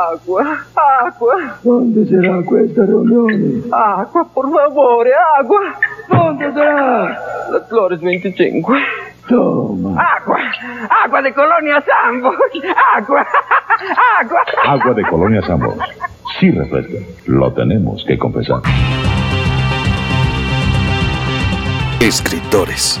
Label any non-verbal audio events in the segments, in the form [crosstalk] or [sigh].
Acqua, acqua. ¿Dónde será questa riunione? Acqua, por favore, acqua. ¿Dónde será? Las Flores 25. Toma. Agua, agua de Colonia Sambo. Agua, agua. Agua de Colonia Sambo. Sí refresca. Lo tenemos que confesar. Escritores.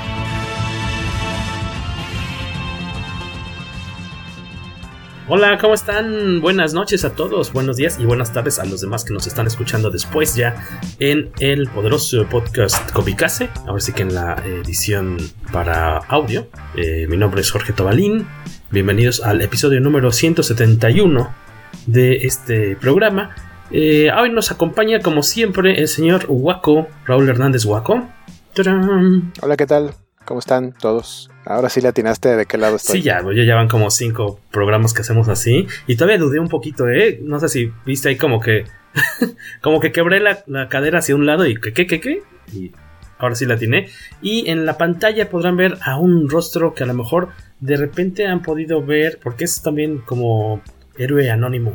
Hola, ¿cómo están? Buenas noches a todos, buenos días y buenas tardes a los demás que nos están escuchando después ya en el poderoso podcast Comicase. Ahora sí que en la edición para audio. Eh, mi nombre es Jorge Tobalín. Bienvenidos al episodio número 171 de este programa. Eh, hoy nos acompaña, como siempre, el señor Huaco, Raúl Hernández. ¡Tarán! Hola, ¿qué tal? ¿Cómo están todos? Ahora sí le atinaste de qué lado estoy. Sí, ya, ya van como cinco programas que hacemos así. Y todavía dudé un poquito, ¿eh? No sé si viste ahí como que. [laughs] como que quebré la, la, cadera hacia un lado y ¿qué, qué, qué, qué? Y ahora sí la atiné. Y en la pantalla podrán ver a un rostro que a lo mejor de repente han podido ver, porque es también como héroe anónimo.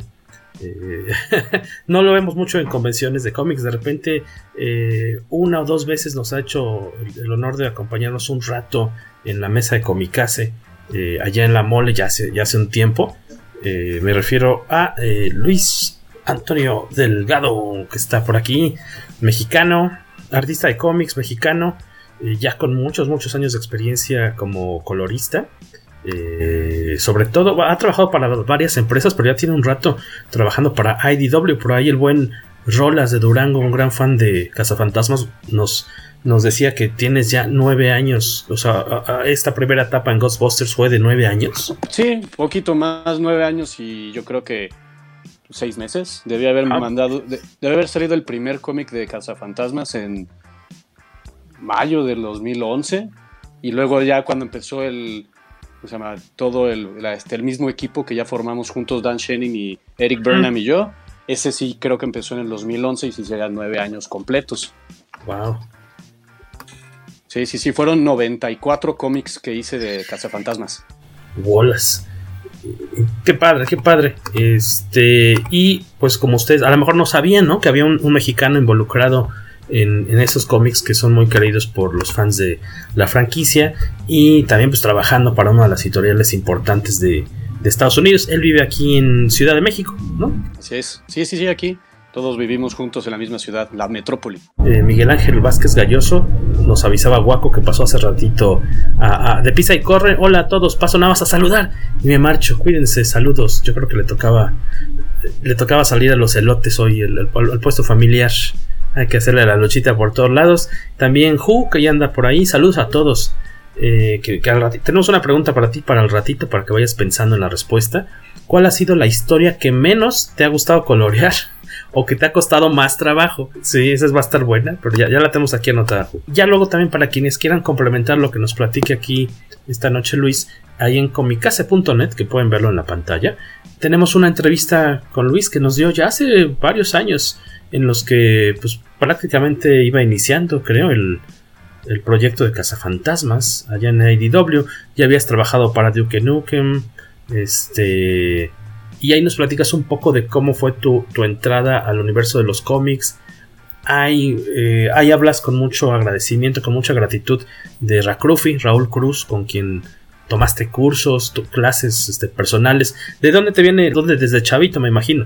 Eh, [laughs] no lo vemos mucho en convenciones de cómics. De repente, eh, una o dos veces nos ha hecho el, honor de acompañarnos un rato en la mesa de Comicase, eh, allá en la mole, ya hace, ya hace un tiempo. Me refiero a Luis Antonio Delgado, que está por aquí, mexicano, artista de cómics mexicano, ya con muchos, muchos años de experiencia como colorista. Eh, sobre todo, ha trabajado para varias empresas, pero ya tiene un rato trabajando para IDW. Por ahí el buen Rolas de Durango, un gran fan de Cazafantasmas, nos, nos decía que tienes ya nueve años. O sea, a, a esta primera etapa en Ghostbusters fue de nueve años. Sí, poquito más, nueve años y yo creo que seis meses. Debía haber ah. mandado, de, debe haber salido el primer cómic de Cazafantasmas en mayo del 2011. Y luego ya cuando empezó el, se llama todo el, la, este, el, mismo equipo que ya formamos juntos, Dan Shenning y Eric Burnham y yo. Ese sí creo que empezó en el 2011 y sí serían nueve años completos. Wow. Sí, sí, sí, fueron 94 cómics que hice de Cazafantasmas. Bolas. Qué padre, qué padre. Este, y pues como ustedes a lo mejor no sabían, ¿no? Que había un, un mexicano involucrado en, en, esos cómics que son muy queridos por los fans de la franquicia y también pues trabajando para una de las editoriales importantes de, de Estados Unidos. Él vive aquí en Ciudad de México, ¿no? Así es, sí, sí, sí, aquí. Todos vivimos juntos en la misma ciudad, la metrópoli. Eh, Miguel Ángel Vázquez Galloso nos avisaba Guaco que pasó hace ratito a, a, de pisa y corre. Hola a todos, paso nada más a saludar y me marcho. Cuídense, saludos. Yo creo que le tocaba le tocaba salir a los elotes hoy, el, el, el puesto familiar. Hay que hacerle la luchita por todos lados. También Hu, que ya anda por ahí. Saludos a todos. Eh, que al ratito. Tenemos una pregunta para ti para el ratito, para que vayas pensando en la respuesta. ¿Cuál ha sido la historia que menos te ha gustado colorear? [laughs] O que te ha costado más trabajo. Sí, esa va a estar buena, pero ya, ya la tenemos aquí anotada. Ya luego también para quienes quieran complementar lo que nos platique aquí esta noche Luis, ahí en comicase.net, que pueden verlo en la pantalla, tenemos una entrevista con Luis que nos dio ya hace varios años en los que pues prácticamente iba iniciando, creo, el, el proyecto de Cazafantasmas allá en IDW. Ya habías trabajado para Duke Nukem. Este. Y ahí nos platicas un poco de cómo fue tu, tu entrada al universo de los cómics. Ahí, eh, ahí hablas con mucho agradecimiento, con mucha gratitud de Racrufi, Raúl Cruz, con quien tomaste cursos, tu, clases este, personales. ¿De dónde te viene? ¿Dónde? Desde chavito, me imagino.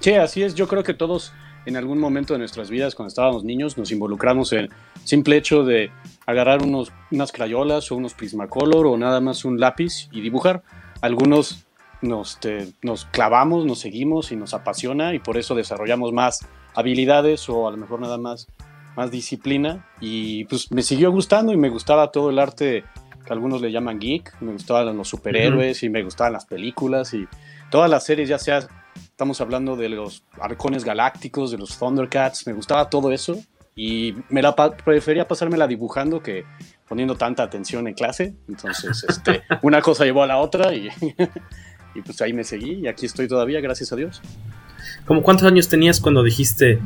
Sí, así es. Yo creo que todos en algún momento de nuestras vidas, cuando estábamos niños, nos involucramos en el simple hecho de agarrar unos, unas crayolas o unos Prismacolor o nada más un lápiz y dibujar. Algunos nos, nos clavamos, nos seguimos y nos apasiona y por eso desarrollamos más habilidades o a lo mejor nada más, más disciplina. Y pues me siguió gustando y me gustaba todo el arte que algunos le llaman geek, me gustaban los superhéroes y me gustaban las películas y todas las series, ya sea Estamos hablando de los arcones galácticos, de los Thundercats. Me gustaba todo eso y me la prefería pasármela dibujando que poniendo tanta atención en clase. Entonces, este, [laughs] una cosa llevó a la otra y, [laughs] y pues ahí me seguí y aquí estoy todavía, gracias a Dios. ¿Cómo cuántos años tenías cuando dijiste,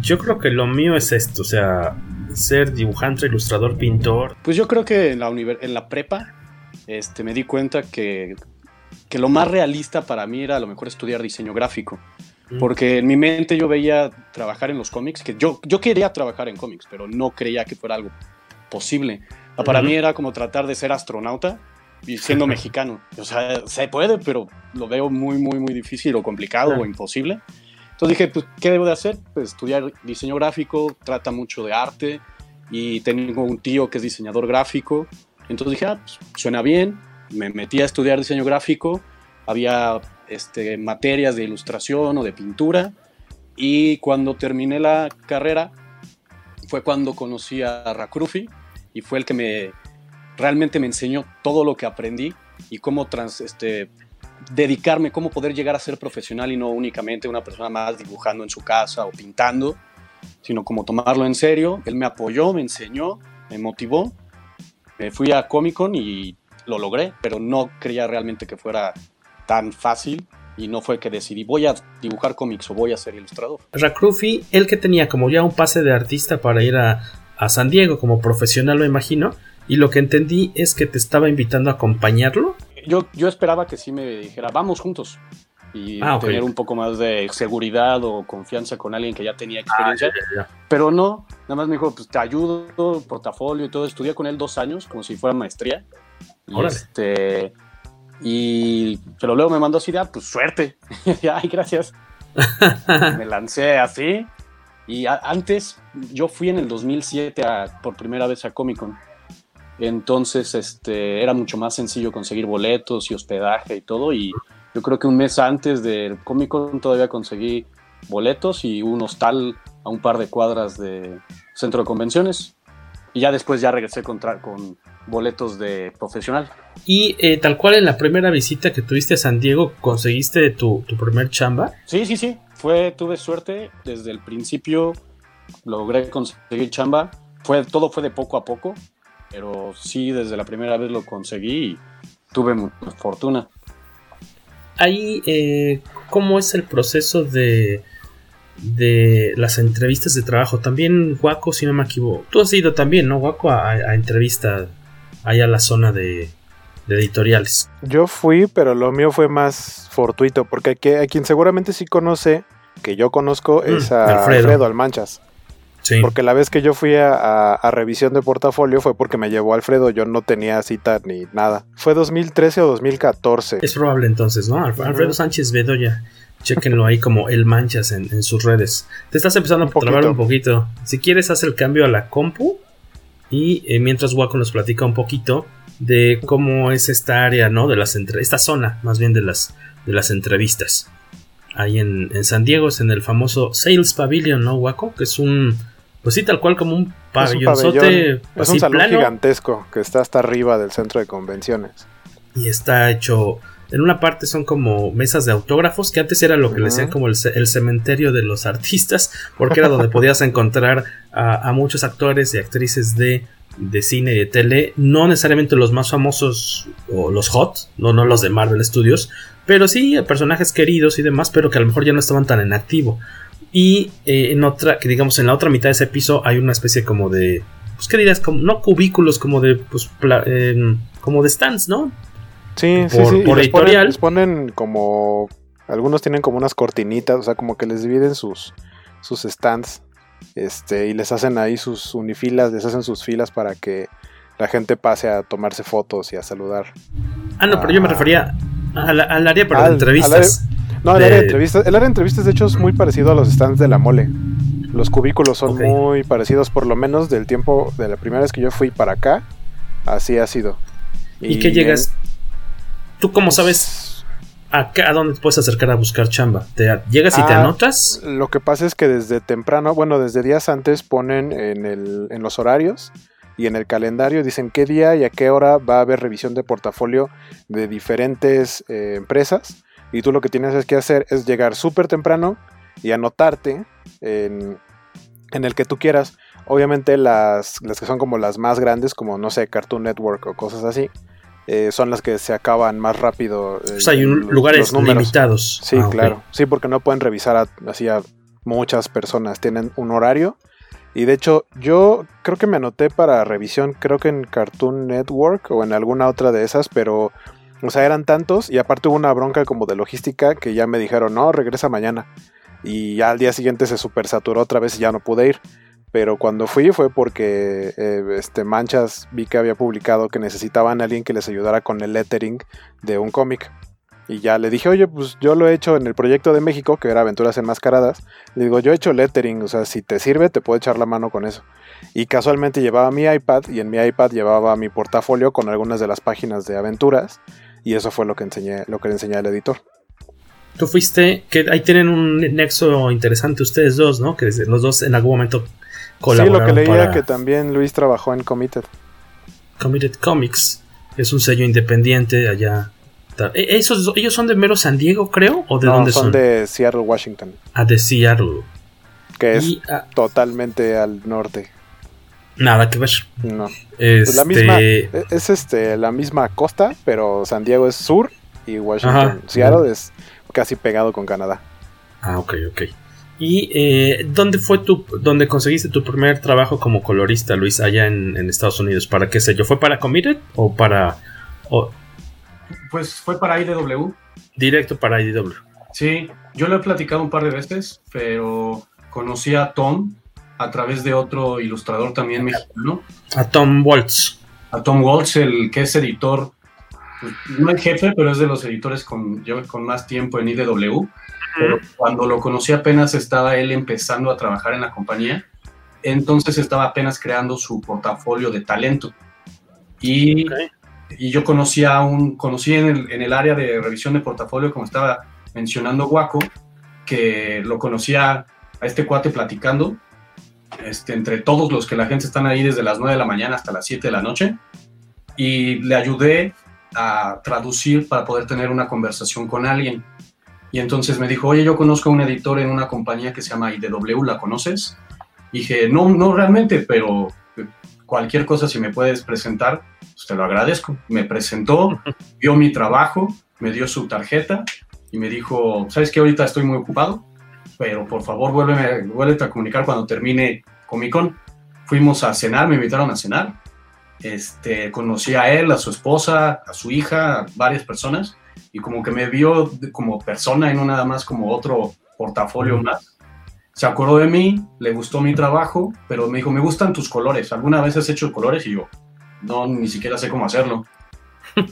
yo creo que lo mío es esto, o sea, ser dibujante, ilustrador, pintor? Pues yo creo que en la, en la prepa este, me di cuenta que que lo más realista para mí era a lo mejor estudiar diseño gráfico. Mm. Porque en mi mente yo veía trabajar en los cómics, que yo, yo quería trabajar en cómics, pero no creía que fuera algo posible. Para mí era como tratar de ser astronauta y siendo [laughs] mexicano. O sea, se puede, pero lo veo muy, muy, muy difícil o complicado o imposible. Entonces dije, pues, ¿qué debo de hacer? Pues estudiar diseño gráfico, trata mucho de arte y tengo un tío que es diseñador gráfico. Entonces dije, ah, pues, suena bien, me metí a estudiar diseño gráfico, había este, materias de ilustración o de pintura y cuando terminé la carrera fue cuando conocí a Rakrufi y fue el que me realmente me enseñó todo lo que aprendí y cómo trans, este, dedicarme, cómo poder llegar a ser profesional y no únicamente una persona más dibujando en su casa o pintando, sino como tomarlo en serio. Él me apoyó, me enseñó, me motivó. Me fui a Comic Con y lo logré, pero no creía realmente que fuera tan fácil y no fue que decidí voy a dibujar cómics o voy a ser ilustrador. Rakrufi, él que tenía como ya un pase de artista para ir a, San Diego como profesional, lo imagino, y lo que entendí es que te estaba invitando a acompañarlo. Yo, yo esperaba que sí me dijera, vamos juntos. Y ah, tener un poco más de seguridad o confianza con alguien que ya tenía experiencia. Ah, pero no, nada más me dijo, pues te ayudo, portafolio y todo. Estudié con él dos años, como si fuera maestría. Y, este, y, pero luego me mandó así, ah, pues suerte. [laughs] Ay, gracias. [laughs] me lancé así. Y antes, yo fui en el 2007 por primera vez a Comic Con. Entonces, este, era mucho más sencillo conseguir boletos y hospedaje y todo. Y yo creo que un mes antes del Comic Con todavía conseguí boletos y un hostal a un par de cuadras de centro de convenciones. Y ya después ya regresé con, con boletos de profesional. Y eh, tal cual en la primera visita que tuviste a San Diego, ¿conseguiste tu, primer chamba? Sí, sí, sí. Fue, tuve suerte. Desde el principio logré conseguir chamba. Fue, todo fue de poco a poco. Pero sí, desde la primera vez lo conseguí y tuve mucha fortuna. Ahí, eh, ¿cómo es el proceso de, de las entrevistas de trabajo? También, Guaco, si no me equivoco. Tú has ido también, ¿no, Guaco, a, a entrevistas allá a la zona de, editoriales. Yo fui, pero lo mío fue más fortuito, porque a, quien seguramente sí conoce, que yo conozco, mm, es a Alfredo, Almanchas. Sí. Porque la vez que yo fui a, revisión de portafolio fue porque me llevó Alfredo, yo no tenía cita ni nada. Fue 2013 o 2014. Es probable entonces, ¿no? Alfredo Sánchez Bedoya. Chequenlo ahí como el manchas en, sus redes. Te estás empezando a trabar un poquito. Si quieres, haz el cambio a la compu y eh, mientras Waco nos platica un poquito de cómo es esta área, ¿no? De las esta zona, más bien de las, de las entrevistas. Ahí en, San Diego es en el famoso Sales Pavilion, ¿no, Waco? Que es un, pues sí, tal cual como un pabellonzote. Es un, es un salón gigantesco que está hasta arriba del centro de convenciones. Y está hecho en una parte son como mesas de autógrafos, que antes era lo que le decían como el, cementerio de los artistas, porque era donde podías encontrar a, muchos actores y actrices de, cine y de tele, no necesariamente los más famosos o los hot, no, no los de Marvel Studios, pero sí personajes queridos y demás, pero que a lo mejor ya no estaban tan en activo. Y eh, en otra, que digamos en la otra mitad de ese piso hay una especie como de, pues qué dirías, como, no cubículos, como de, pues, em, como de stands, ¿no? Sí, sí, sí. Por editorial. les ponen como. Algunos tienen como unas cortinitas, o sea, como que les dividen sus, sus stands. Este, y les hacen ahí sus unifilas, les hacen sus filas para que la gente pase a tomarse fotos y a saludar. Ah, no, pero yo me refería al, área para entrevistas. No, el, área de entrevistas, el área de entrevistas de hecho es muy parecido a los stands de la mole. Los cubículos son muy parecidos, por lo menos del tiempo de la primera vez que yo fui para acá, así ha sido. ¿Y, qué llegas? ¿Tú cómo sabes a, a dónde puedes acercar a buscar chamba? ¿Te, ¿Llegas y te ah, anotas? Lo que pasa es que desde temprano, bueno, desde días antes ponen en, el, en los horarios y en el calendario dicen qué día y a qué hora va a haber revisión de portafolio de diferentes eh, empresas. Y tú lo que tienes que hacer es llegar súper temprano y anotarte en, en el que tú quieras. Obviamente las, las que son como las más grandes, como no sé, Cartoon Network o cosas así, eh, son las que se acaban más rápido. o sea, hay lugares limitados. Sí, ah, claro. Sí, porque no pueden revisar así a muchas personas. Tienen un horario. Y de hecho, yo creo que me anoté para revisión, creo que en Cartoon Network o en alguna otra de esas, pero, o sea, eran tantos y aparte hubo una bronca como de logística que ya me dijeron, no, regresa mañana y ya al día siguiente se super saturó otra vez y ya no pude ir. Pero cuando fui fue porque eh, este, Manchas vi que había publicado que necesitaban a alguien que les ayudara con el lettering de un cómic. Y ya le dije, oye, pues yo lo he hecho en el proyecto de México, que era Aventuras Enmascaradas. Le digo, yo he hecho lettering, o sea, si te sirve, te puedo echar la mano con eso. Y casualmente llevaba mi iPad y en mi iPad llevaba mi portafolio con algunas de las páginas de aventuras. Y eso fue lo que enseñé, lo que le enseñé al editor. Tú fuiste, que ahí tienen un nexo interesante ustedes dos, ¿no? Que los dos en algún momento colaboraron. Sí, lo que leía que también Luis trabajó en Committed. Committed Comics es un sello independiente allá. ¿E-, ¿Esos, ¿Ellos son de mero San Diego, creo? ¿O de dónde son? son de Seattle, Washington. Ah, de Seattle. Que es ah, totalmente al norte. Nada que ver. No. Es la misma, este e-, es este, la misma costa, pero San Diego es sur y Washington. Seattle es casi pegado con Canadá. Ah, ok, ok. ¿Y eh, dónde fue tu, dónde conseguiste tu primer trabajo como colorista, Luis, allá en, Estados Unidos? ¿Para qué sé yo? ¿Fue para Committed o para...? Pues fue para IDW. Directo para IDW. Sí, yo lo he platicado un par de veces, pero conocí a Tom a través de otro ilustrador también mexicano. A Tom Waltz. A Tom Waltz, el que es editor pues, no el jefe, pero es de los editores con, con más tiempo en IDW. Pero cuando lo conocí apenas estaba él empezando a trabajar en la compañía, entonces estaba apenas creando su portafolio de talento. Y, y yo conocí a un, conocí en el, en el, área de revisión de portafolio, como estaba mencionando Guaco, que lo conocía a este cuate platicando, este, entre todos los que la gente están ahí desde las 9 de la mañana hasta las 7 de la noche, y le ayudé a traducir para poder tener una conversación con alguien. Y entonces me dijo, oye, yo conozco a un editor en una compañía que se llama IDW, ¿la conoces? Y dije, no, no realmente, pero cualquier cosa si me puedes presentar, pues te lo agradezco. Me presentó, [laughs] vio mi trabajo, me dio su tarjeta y me dijo, ¿sabes qué? Ahorita estoy muy ocupado, pero por favor vuélveme, vuélvete a comunicar cuando termine Comic Con. Fuimos a cenar, me invitaron a cenar este, conocí a él, a su esposa, a su hija, a varias personas, y como que me vio como persona y no nada más como otro portafolio más. Se acordó de mí, le gustó mi trabajo, pero me dijo, me gustan tus colores. ¿Alguna vez has hecho colores? Y yo, no, ni siquiera sé cómo hacerlo. [laughs]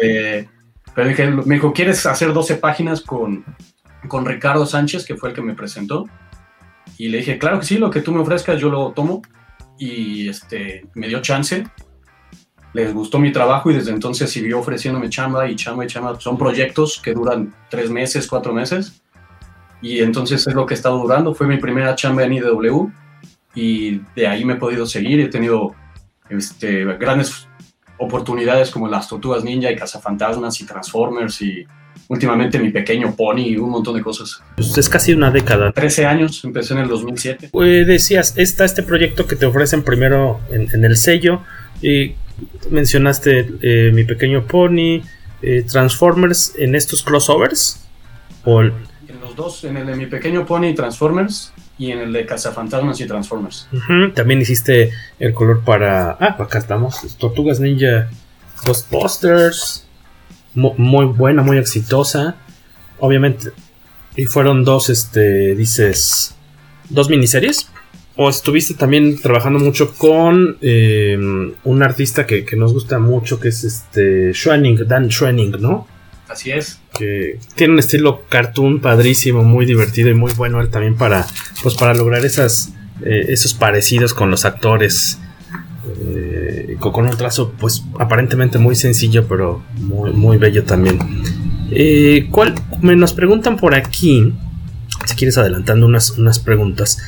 Eh, pero dije, me dijo, ¿quieres hacer 12 páginas con, con Ricardo Sánchez, que fue el que me presentó? Y le dije, claro que sí, lo que tú me ofrezcas yo lo tomo y este, me dio chance. Les gustó mi trabajo y desde entonces siguió ofreciéndome chamba y chamba y chamba. Son proyectos que duran tres meses, cuatro meses. Y entonces es lo que he estado durando. Fue mi primera chamba en IDW y de ahí me he podido seguir. He tenido este, grandes oportunidades como las Tortugas Ninja y Cazafantasmas y Transformers y últimamente mi pequeño pony y un montón de cosas. Pues es casi una década. 13 años, empecé en el 2007. Pues decías, está este proyecto que te ofrecen primero en, el sello. Y mencionaste eh, mi pequeño pony, eh, Transformers en estos crossovers. ¿O En los dos, en el de mi pequeño pony y Transformers y en el de Cazafantasmas y Transformers. También hiciste el color para. Ah, acá estamos. Tortugas Ninja Ghostbusters muy buena, muy exitosa. Obviamente, y fueron dos, este, dices, dos miniseries. O estuviste también trabajando mucho con eh, un artista que, nos gusta mucho, que es este Schwenning, Dan Schwenning, ¿no? Así es. Que tiene un estilo cartoon padrísimo, muy divertido y muy bueno él también para, pues para lograr esas, eh, esos parecidos con los actores. Eh, con un trazo pues aparentemente muy sencillo pero muy, muy bello también. Eh, ¿cuál, me nos preguntan por aquí, si quieres adelantando unas, unas preguntas.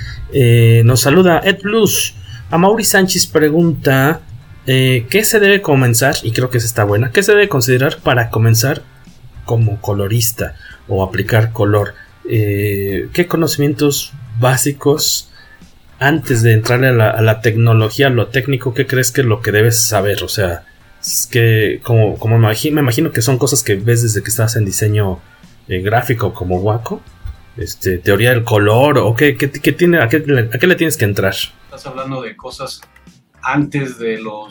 nos saluda Ed Blues. A Mauri Sánchez pregunta ¿qué se debe comenzar? Y creo que esa está buena. ¿Qué se debe considerar para comenzar como colorista o aplicar color. Eh, ¿Qué conocimientos básicos antes de entrar a la, tecnología, lo técnico, qué crees que es lo que debes saber? O sea, es que como, me, imagino, que son cosas que ves desde que estás en diseño eh, gráfico como Waco. Este, teoría del color o qué, tiene, a qué, a qué le tienes que entrar. Estás hablando de cosas antes de lo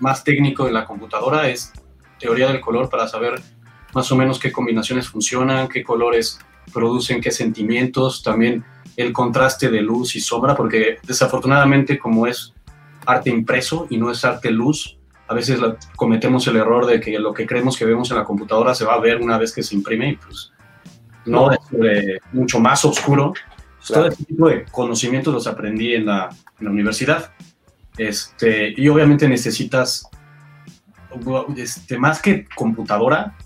más técnico de la computadora, es teoría del color para saber más o menos qué combinaciones funcionan, qué colores producen, qué sentimientos, también el contraste de luz y sombra, porque desafortunadamente como es arte impreso y no es arte luz, a veces cometemos el error de que lo que creemos que vemos en la computadora se va a ver una vez que se imprime y pues no, es mucho más oscuro. Todo este tipo de conocimientos los aprendí en la, en la universidad. Este, y obviamente necesitas, este, más que computadora,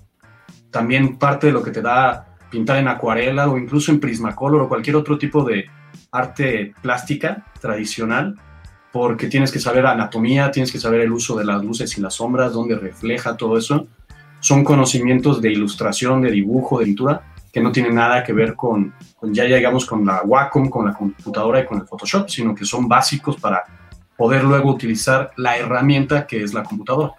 también parte de lo que te da pintar en acuarela o incluso en Prismacolor o cualquier otro tipo de arte plástica tradicional, porque tienes que saber anatomía, tienes que saber el uso de las luces y las sombras, dónde refleja todo eso. Son conocimientos de ilustración, de dibujo, de pintura, que no tienen nada que ver con, ya llegamos con la Wacom, con la computadora y con el Photoshop, sino que son básicos para poder luego utilizar la herramienta que es la computadora.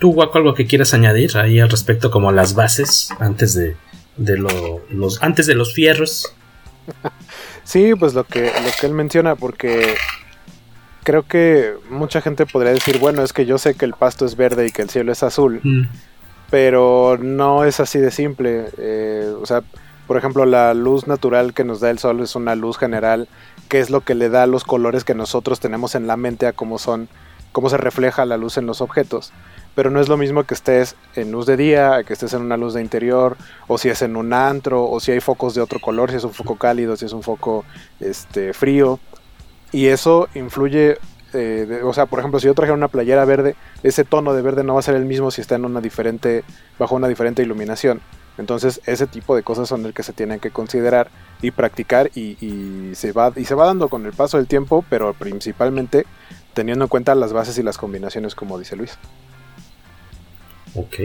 ¿Tú, Guaco, algo que quieras añadir ahí al respecto, como las bases antes de, los antes de los fierros? [laughs] Sí, pues lo que, lo que él menciona, porque creo que mucha gente podría decir, bueno, es que yo sé que el pasto es verde y que el cielo es azul, mm. pero no es así de simple. Eh, o sea, por ejemplo, la luz natural que nos da el sol es una luz general, que es lo que le da los colores que nosotros tenemos en la mente a cómo son, cómo se refleja la luz en los objetos pero no es lo mismo que estés en luz de día, que estés en una luz de interior, o si es en un antro, o si hay focos de otro color, si es un foco cálido, si es un foco este, frío. Y eso influye, eh, o sea, por ejemplo, si yo trajera una playera verde, ese tono de verde no va a ser el mismo si está en una diferente, bajo una diferente iluminación. Entonces, ese tipo de cosas son el que se tienen que considerar y practicar y, se va, y se va dando con el paso del tiempo, pero principalmente teniendo en cuenta las bases y las combinaciones, como dice Luis. Ok.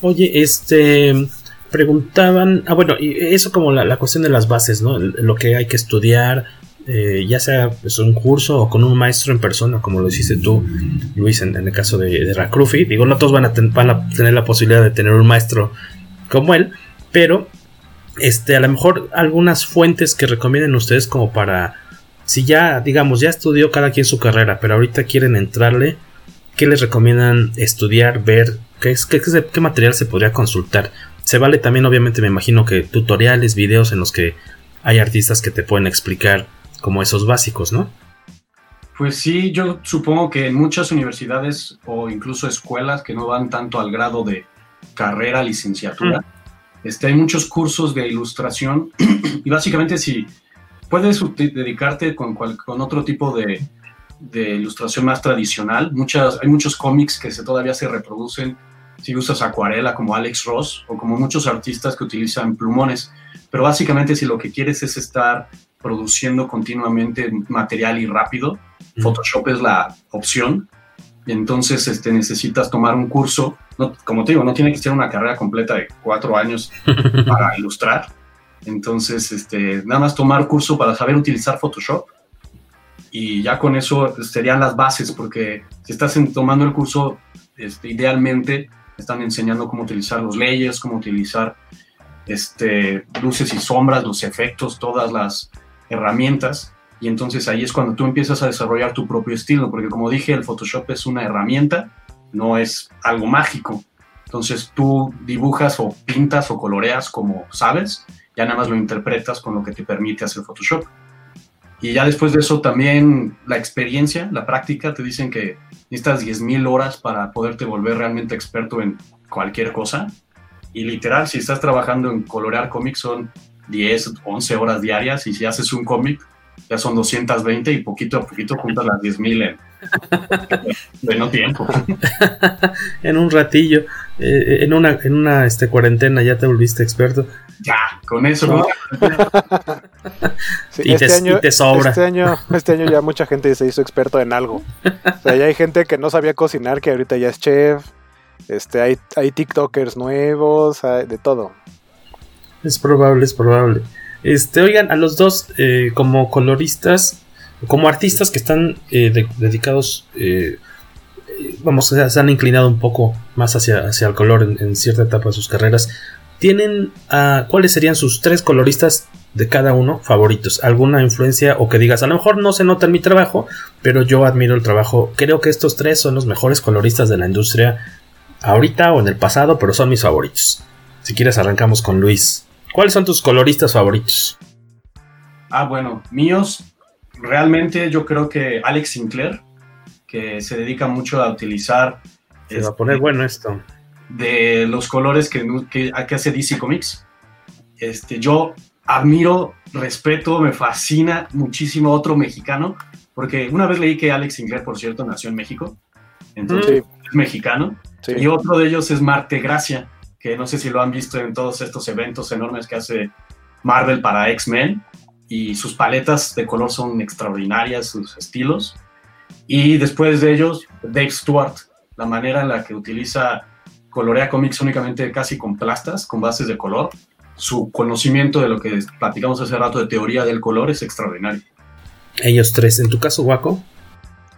Oye, este. Preguntaban. Ah, bueno, y eso como la, cuestión de las bases, ¿no? Lo que hay que estudiar, eh, ya sea pues, un curso o con un maestro en persona, como lo hiciste tú, Luis, en, el caso de, de. Digo, no todos van a, van a tener la posibilidad de tener un maestro como él, pero este, a lo mejor algunas fuentes que recomienden ustedes como para. Si ya, digamos, ya estudió cada quien su carrera, pero ahorita quieren entrarle, ¿qué les recomiendan estudiar, ver? ¿Qué, qué, material se podría consultar? Se vale también, obviamente, me imagino que tutoriales, videos en los que hay artistas que te pueden explicar como esos básicos, ¿no? Pues sí, yo supongo que en muchas universidades o incluso escuelas que no van tanto al grado de carrera, licenciatura, mm. este, hay muchos cursos de ilustración [clears throat] y básicamente si puedes dedicarte con, con otro tipo de, de ilustración más tradicional, muchas, hay muchos cómics que se, todavía se reproducen si usas acuarela como Alex Ross o como muchos artistas que utilizan plumones. Pero básicamente si lo que quieres es estar produciendo continuamente material y rápido, Photoshop es la opción. Entonces este, necesitas tomar un curso, no, como te digo, no tiene que ser una carrera completa de cuatro años [laughs] para ilustrar. Entonces, este, nada más tomar curso para saber utilizar Photoshop y ya con eso serían las bases, porque si estás tomando el curso, este, idealmente están enseñando cómo utilizar los layers, cómo utilizar este, luces y sombras, los efectos, todas las herramientas. Y entonces ahí es cuando tú empiezas a desarrollar tu propio estilo, porque como dije, el Photoshop es una herramienta, no es algo mágico. Entonces tú dibujas o pintas o coloreas como sabes, ya nada más lo interpretas con lo que te permite hacer Photoshop. Y ya después de eso también la experiencia, la práctica, te dicen que necesitas 10.000 horas para poderte volver realmente experto en cualquier cosa. Y literal, si estás trabajando en colorear cómics son 10, 11 horas diarias y si haces un cómic ya son 220 y poquito a poquito juntas las 10.000 en menos tiempo. [laughs] en un ratillo, eh, en una, en una este, cuarentena ya te volviste experto. Ya, con eso. y, este te, año, sobra. Este año, este año ya mucha gente se hizo experto en algo. O sea, ya hay gente que no sabía cocinar que ahorita ya es chef. Este, hay, hay TikTokers nuevos, de todo. Es probable, es probable. Este, oigan, a los dos, eh, como coloristas, como artistas que están eh, dedicados, eh, vamos, se han inclinado un poco más hacia, hacia el color en, cierta etapa de sus carreras. ¿Tienen uh, cuáles serían sus tres coloristas de cada uno favoritos? ¿Alguna influencia o que digas, a lo mejor no se nota en mi trabajo, pero yo admiro el trabajo? Creo que estos tres son los mejores coloristas de la industria ahorita o en el pasado, pero son mis favoritos. Si quieres arrancamos con Luis. ¿Cuáles son tus coloristas favoritos? Ah, bueno, míos, realmente yo creo que Alex Sinclair, que se dedica mucho a utilizar... Se va a poner este, bueno esto. De los colores que, que, hace DC Comics. Este, yo admiro, respeto, me fascina muchísimo otro mexicano, porque una vez leí que Alex Sinclair, por cierto, nació en México, entonces es mexicano, y otro de ellos es Marte Gracia, que no sé si lo han visto en todos estos eventos enormes que hace Marvel para X-Men, y sus paletas de color son extraordinarias, sus estilos. Y después de ellos, Dave Stewart, la manera en la que utiliza, colorea cómics únicamente casi con plastas, con bases de color. Su conocimiento de lo que platicamos hace rato de teoría del color es extraordinario. Ellos tres, ¿en tu caso, Waco?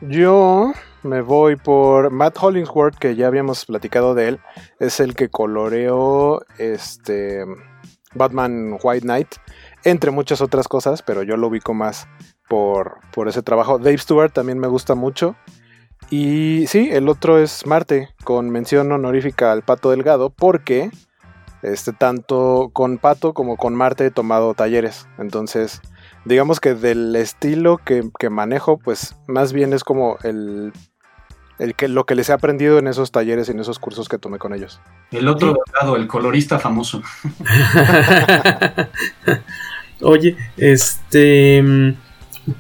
Yo me voy por Matt Hollingsworth, que ya habíamos platicado de él. Es el que coloreó este Batman White Knight, entre muchas otras cosas, pero yo lo ubico más por, por ese trabajo. Dave Stewart también me gusta mucho. Y sí, el otro es Marte, con mención honorífica al Pato Delgado, porque este, tanto con Pato como con Marte he tomado talleres. Entonces, digamos que del estilo que, que manejo, pues más bien es como el el que, lo que les he aprendido en esos talleres y en esos cursos que tomé con ellos. El otro lado, el colorista famoso. [laughs] Oye, este.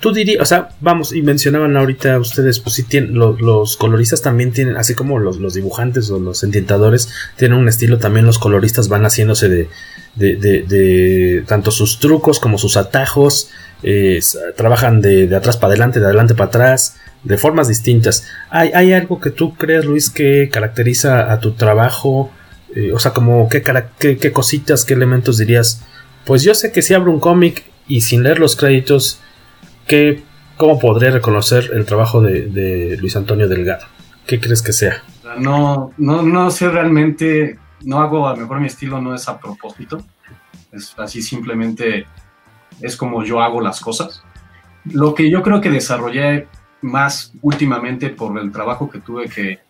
Tú dirías, o sea, vamos, y mencionaban ahorita ustedes, pues sí tienen, los coloristas también tienen, así como los, los, dibujantes o los entientadores, tienen un estilo, también los coloristas van haciéndose de, de, de, tanto sus trucos como sus atajos, eh, trabajan de, de, atrás para adelante, de adelante para atrás, de formas distintas. ¿Hay, hay algo que tú creas, Luis, que caracteriza a tu trabajo? Eh, o sea, como qué, qué, cositas, qué elementos dirías. Pues yo sé que si abro un cómic y sin leer los créditos, ¿qué, ¿cómo podré reconocer el trabajo de, Luis Antonio Delgado? ¿Qué crees que sea? No, no, no sé realmente, no hago, a lo mejor mi estilo no es a propósito, es así simplemente, es como yo hago las cosas. Lo que yo creo que desarrollé más últimamente por el trabajo que tuve que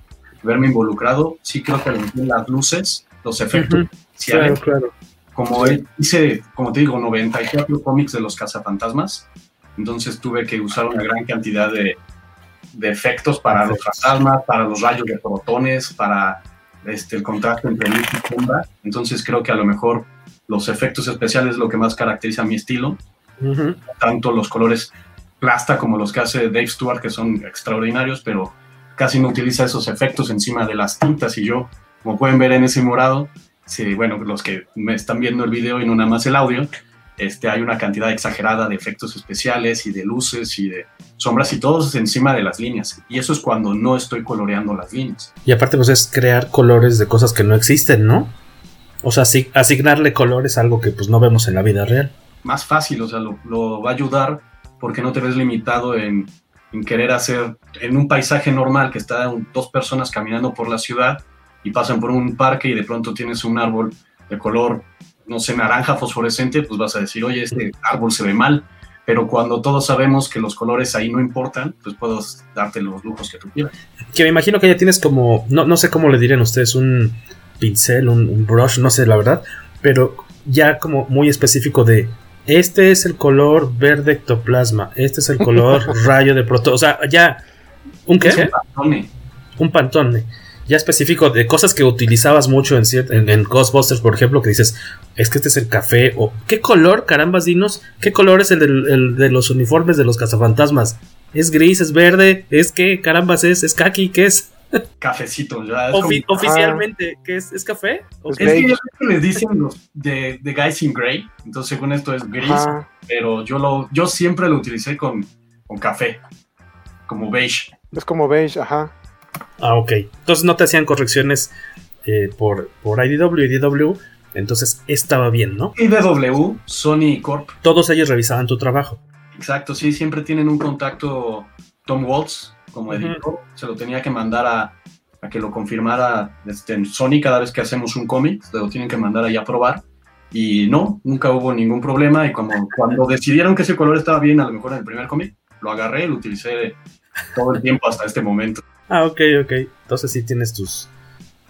verme involucrado, sí creo que las luces, los efectos claro, Como hice, como te digo, 94 cómics de los cazafantasmas, entonces tuve que usar una gran cantidad de, de efectos para los fantasmas, para los rayos de protones, para este, el contraste entre luz y sombra. Entonces creo que a lo mejor los efectos especiales es lo que más caracteriza mi estilo. Tanto los colores plasta como los que hace Dave Stewart, que son extraordinarios, pero casi no utiliza esos efectos encima de las tintas. Y yo, como pueden ver en ese morado, si, bueno, los que me están viendo el video y no nada más el audio, este, hay una cantidad exagerada de efectos especiales y de luces y de sombras y todos encima de las líneas. Y eso es cuando no estoy coloreando las líneas. Y aparte, pues es crear colores de cosas que no existen, ¿no? O sea, asignarle colores a algo que pues no vemos en la vida real. Más fácil, o sea, lo, lo va a ayudar porque no te ves limitado en, querer hacer en un paisaje normal que están dos personas caminando por la ciudad y pasan por un parque y de pronto tienes un árbol de color, no sé, naranja fosforescente, pues vas a decir, oye, este árbol se ve mal. Pero cuando todos sabemos que los colores ahí no importan, pues puedo darte los lujos que tú quieras. Que me imagino que ya tienes como, no, no sé cómo le dirían ustedes, un pincel, un brush, no sé la verdad, pero ya como muy específico de este es el color verde ectoplasma, este es el color [laughs] rayo de proto, o sea, ya un qué? Un pantone. Un pantone. Ya específico de cosas que utilizabas mucho en, en, en, Ghostbusters, por ejemplo, que dices, es que este es el café, o ¿qué color, carambas, dinos? ¿Qué color es el, de los uniformes de los cazafantasmas? ¿Es gris, es verde? ¿Es qué, carambas, es? ¿Es kaki? ¿Qué es? [laughs] Cafecito, ya. oficialmente, ¿qué es? ¿Es café? es que les dicen los de, de, Guys in Grey, entonces según esto es gris, pero yo, lo, yo siempre lo utilicé con, con café, como beige. Es como beige, ajá. Ah, ok. Entonces no te hacían correcciones eh, por, por IDW y DW. Entonces estaba bien, ¿no? IDW, Sony Corp. Todos ellos revisaban tu trabajo. Exacto, sí, siempre tienen un contacto Tom Waltz como editor. Se lo tenía que mandar a, a que lo confirmara este, en Sony cada vez que hacemos un cómic. Se lo tienen que mandar ahí a probar. Y no, nunca hubo ningún problema. Y como, cuando decidieron que ese color estaba bien, a lo mejor en el primer cómic, lo agarré lo utilicé todo el tiempo hasta este momento. Ah, ok, ok. Entonces sí tienes tus,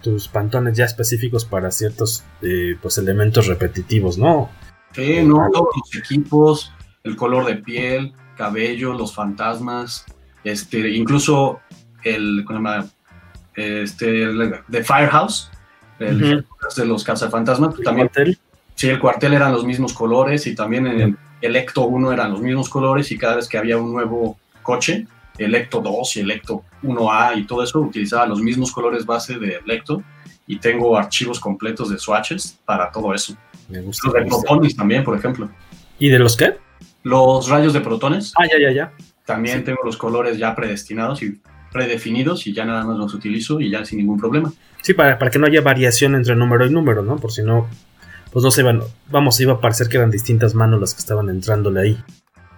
tus pantones ya específicos para ciertos eh, pues elementos repetitivos, ¿no? Sí, no, todos los equipos, el color de piel, cabello, los fantasmas, este, incluso el, este, de Firehouse, el de los cazafantasmas, también. Cuartel? Sí, el cuartel eran los mismos colores y también en el Electo 1 eran los mismos colores y cada vez que había un nuevo coche, Electo 2 y Electo 1A y todo eso, utilizaba los mismos colores base de Electo y tengo archivos completos de swatches para todo eso. Me gusta. Los de protones también, por ejemplo. ¿Y de los qué? Los rayos de protones. Ah, ya, ya, ya. También tengo los colores ya predestinados y predefinidos y ya nada más los utilizo y ya sin ningún problema. Sí, para, para que no haya variación entre número y número, ¿no? Por si no, pues no se iban, vamos, iba a parecer que eran distintas manos las que estaban entrándole ahí.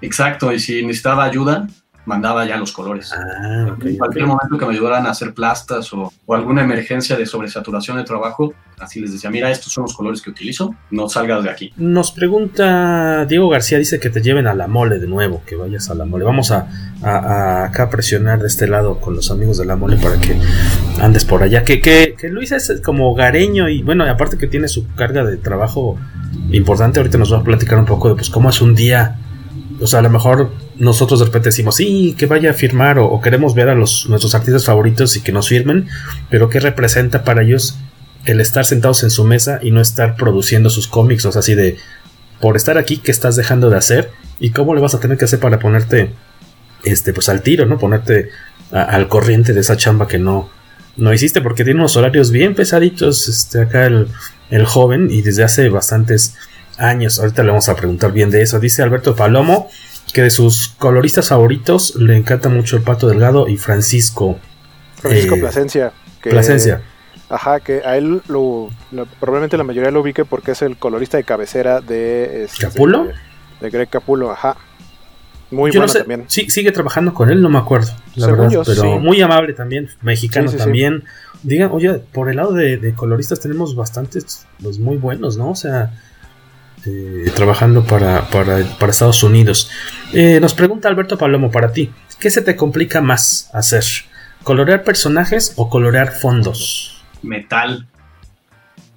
Exacto, y si necesitaba ayuda, mandaba ya los colores. Ah, en cualquier momento que me ayudaran a hacer plastas o, alguna emergencia de sobresaturación de trabajo, así les decía, mira, estos son los colores que utilizo, no salgas de aquí. Nos pregunta Diego García, dice que te lleven a la mole de nuevo, que vayas a la mole. Vamos a, a, acá presionar de este lado con los amigos de la mole para que andes por allá. Que, que, que Luis es como gareño y bueno, aparte que tiene su carga de trabajo importante, ahorita nos va a platicar un poco de pues cómo es un día o sea, a lo mejor nosotros de repente decimos, sí, que vaya a firmar o, queremos ver a los, nuestros artistas favoritos y que nos firmen, pero ¿qué representa para ellos el estar sentados en su mesa y no estar produciendo sus cómics? O sea, así de, por estar aquí, ¿qué estás dejando de hacer? ¿Y cómo le vas a tener que hacer para ponerte, este, pues al tiro, ¿no? Ponerte al corriente de esa chamba que no, no hiciste, porque tiene unos horarios bien pesaditos, este, acá el, el joven, y desde hace bastantes años. Ahorita le vamos a preguntar bien de eso. Dice Alberto Palomo que de sus coloristas favoritos le encanta mucho el Pato Delgado y Francisco. Francisco eh, Plasencia. Plasencia. Ajá, que a él lo, probablemente la mayoría lo ubique porque es el colorista de cabecera de... Este, ¿Capulo? De, Greg Capulo, ajá. Muy bueno también. Sí, sigue trabajando con él, no me acuerdo, la verdad. pero muy amable también, mexicano también. Digan, oye, por el lado de, coloristas tenemos bastantes, los muy buenos, ¿no? O sea, eh, trabajando para, para, Estados Unidos. Eh, nos pregunta Alberto Palomo para ti, ¿qué se te complica más hacer? ¿Colorear personajes o colorear fondos? Metal.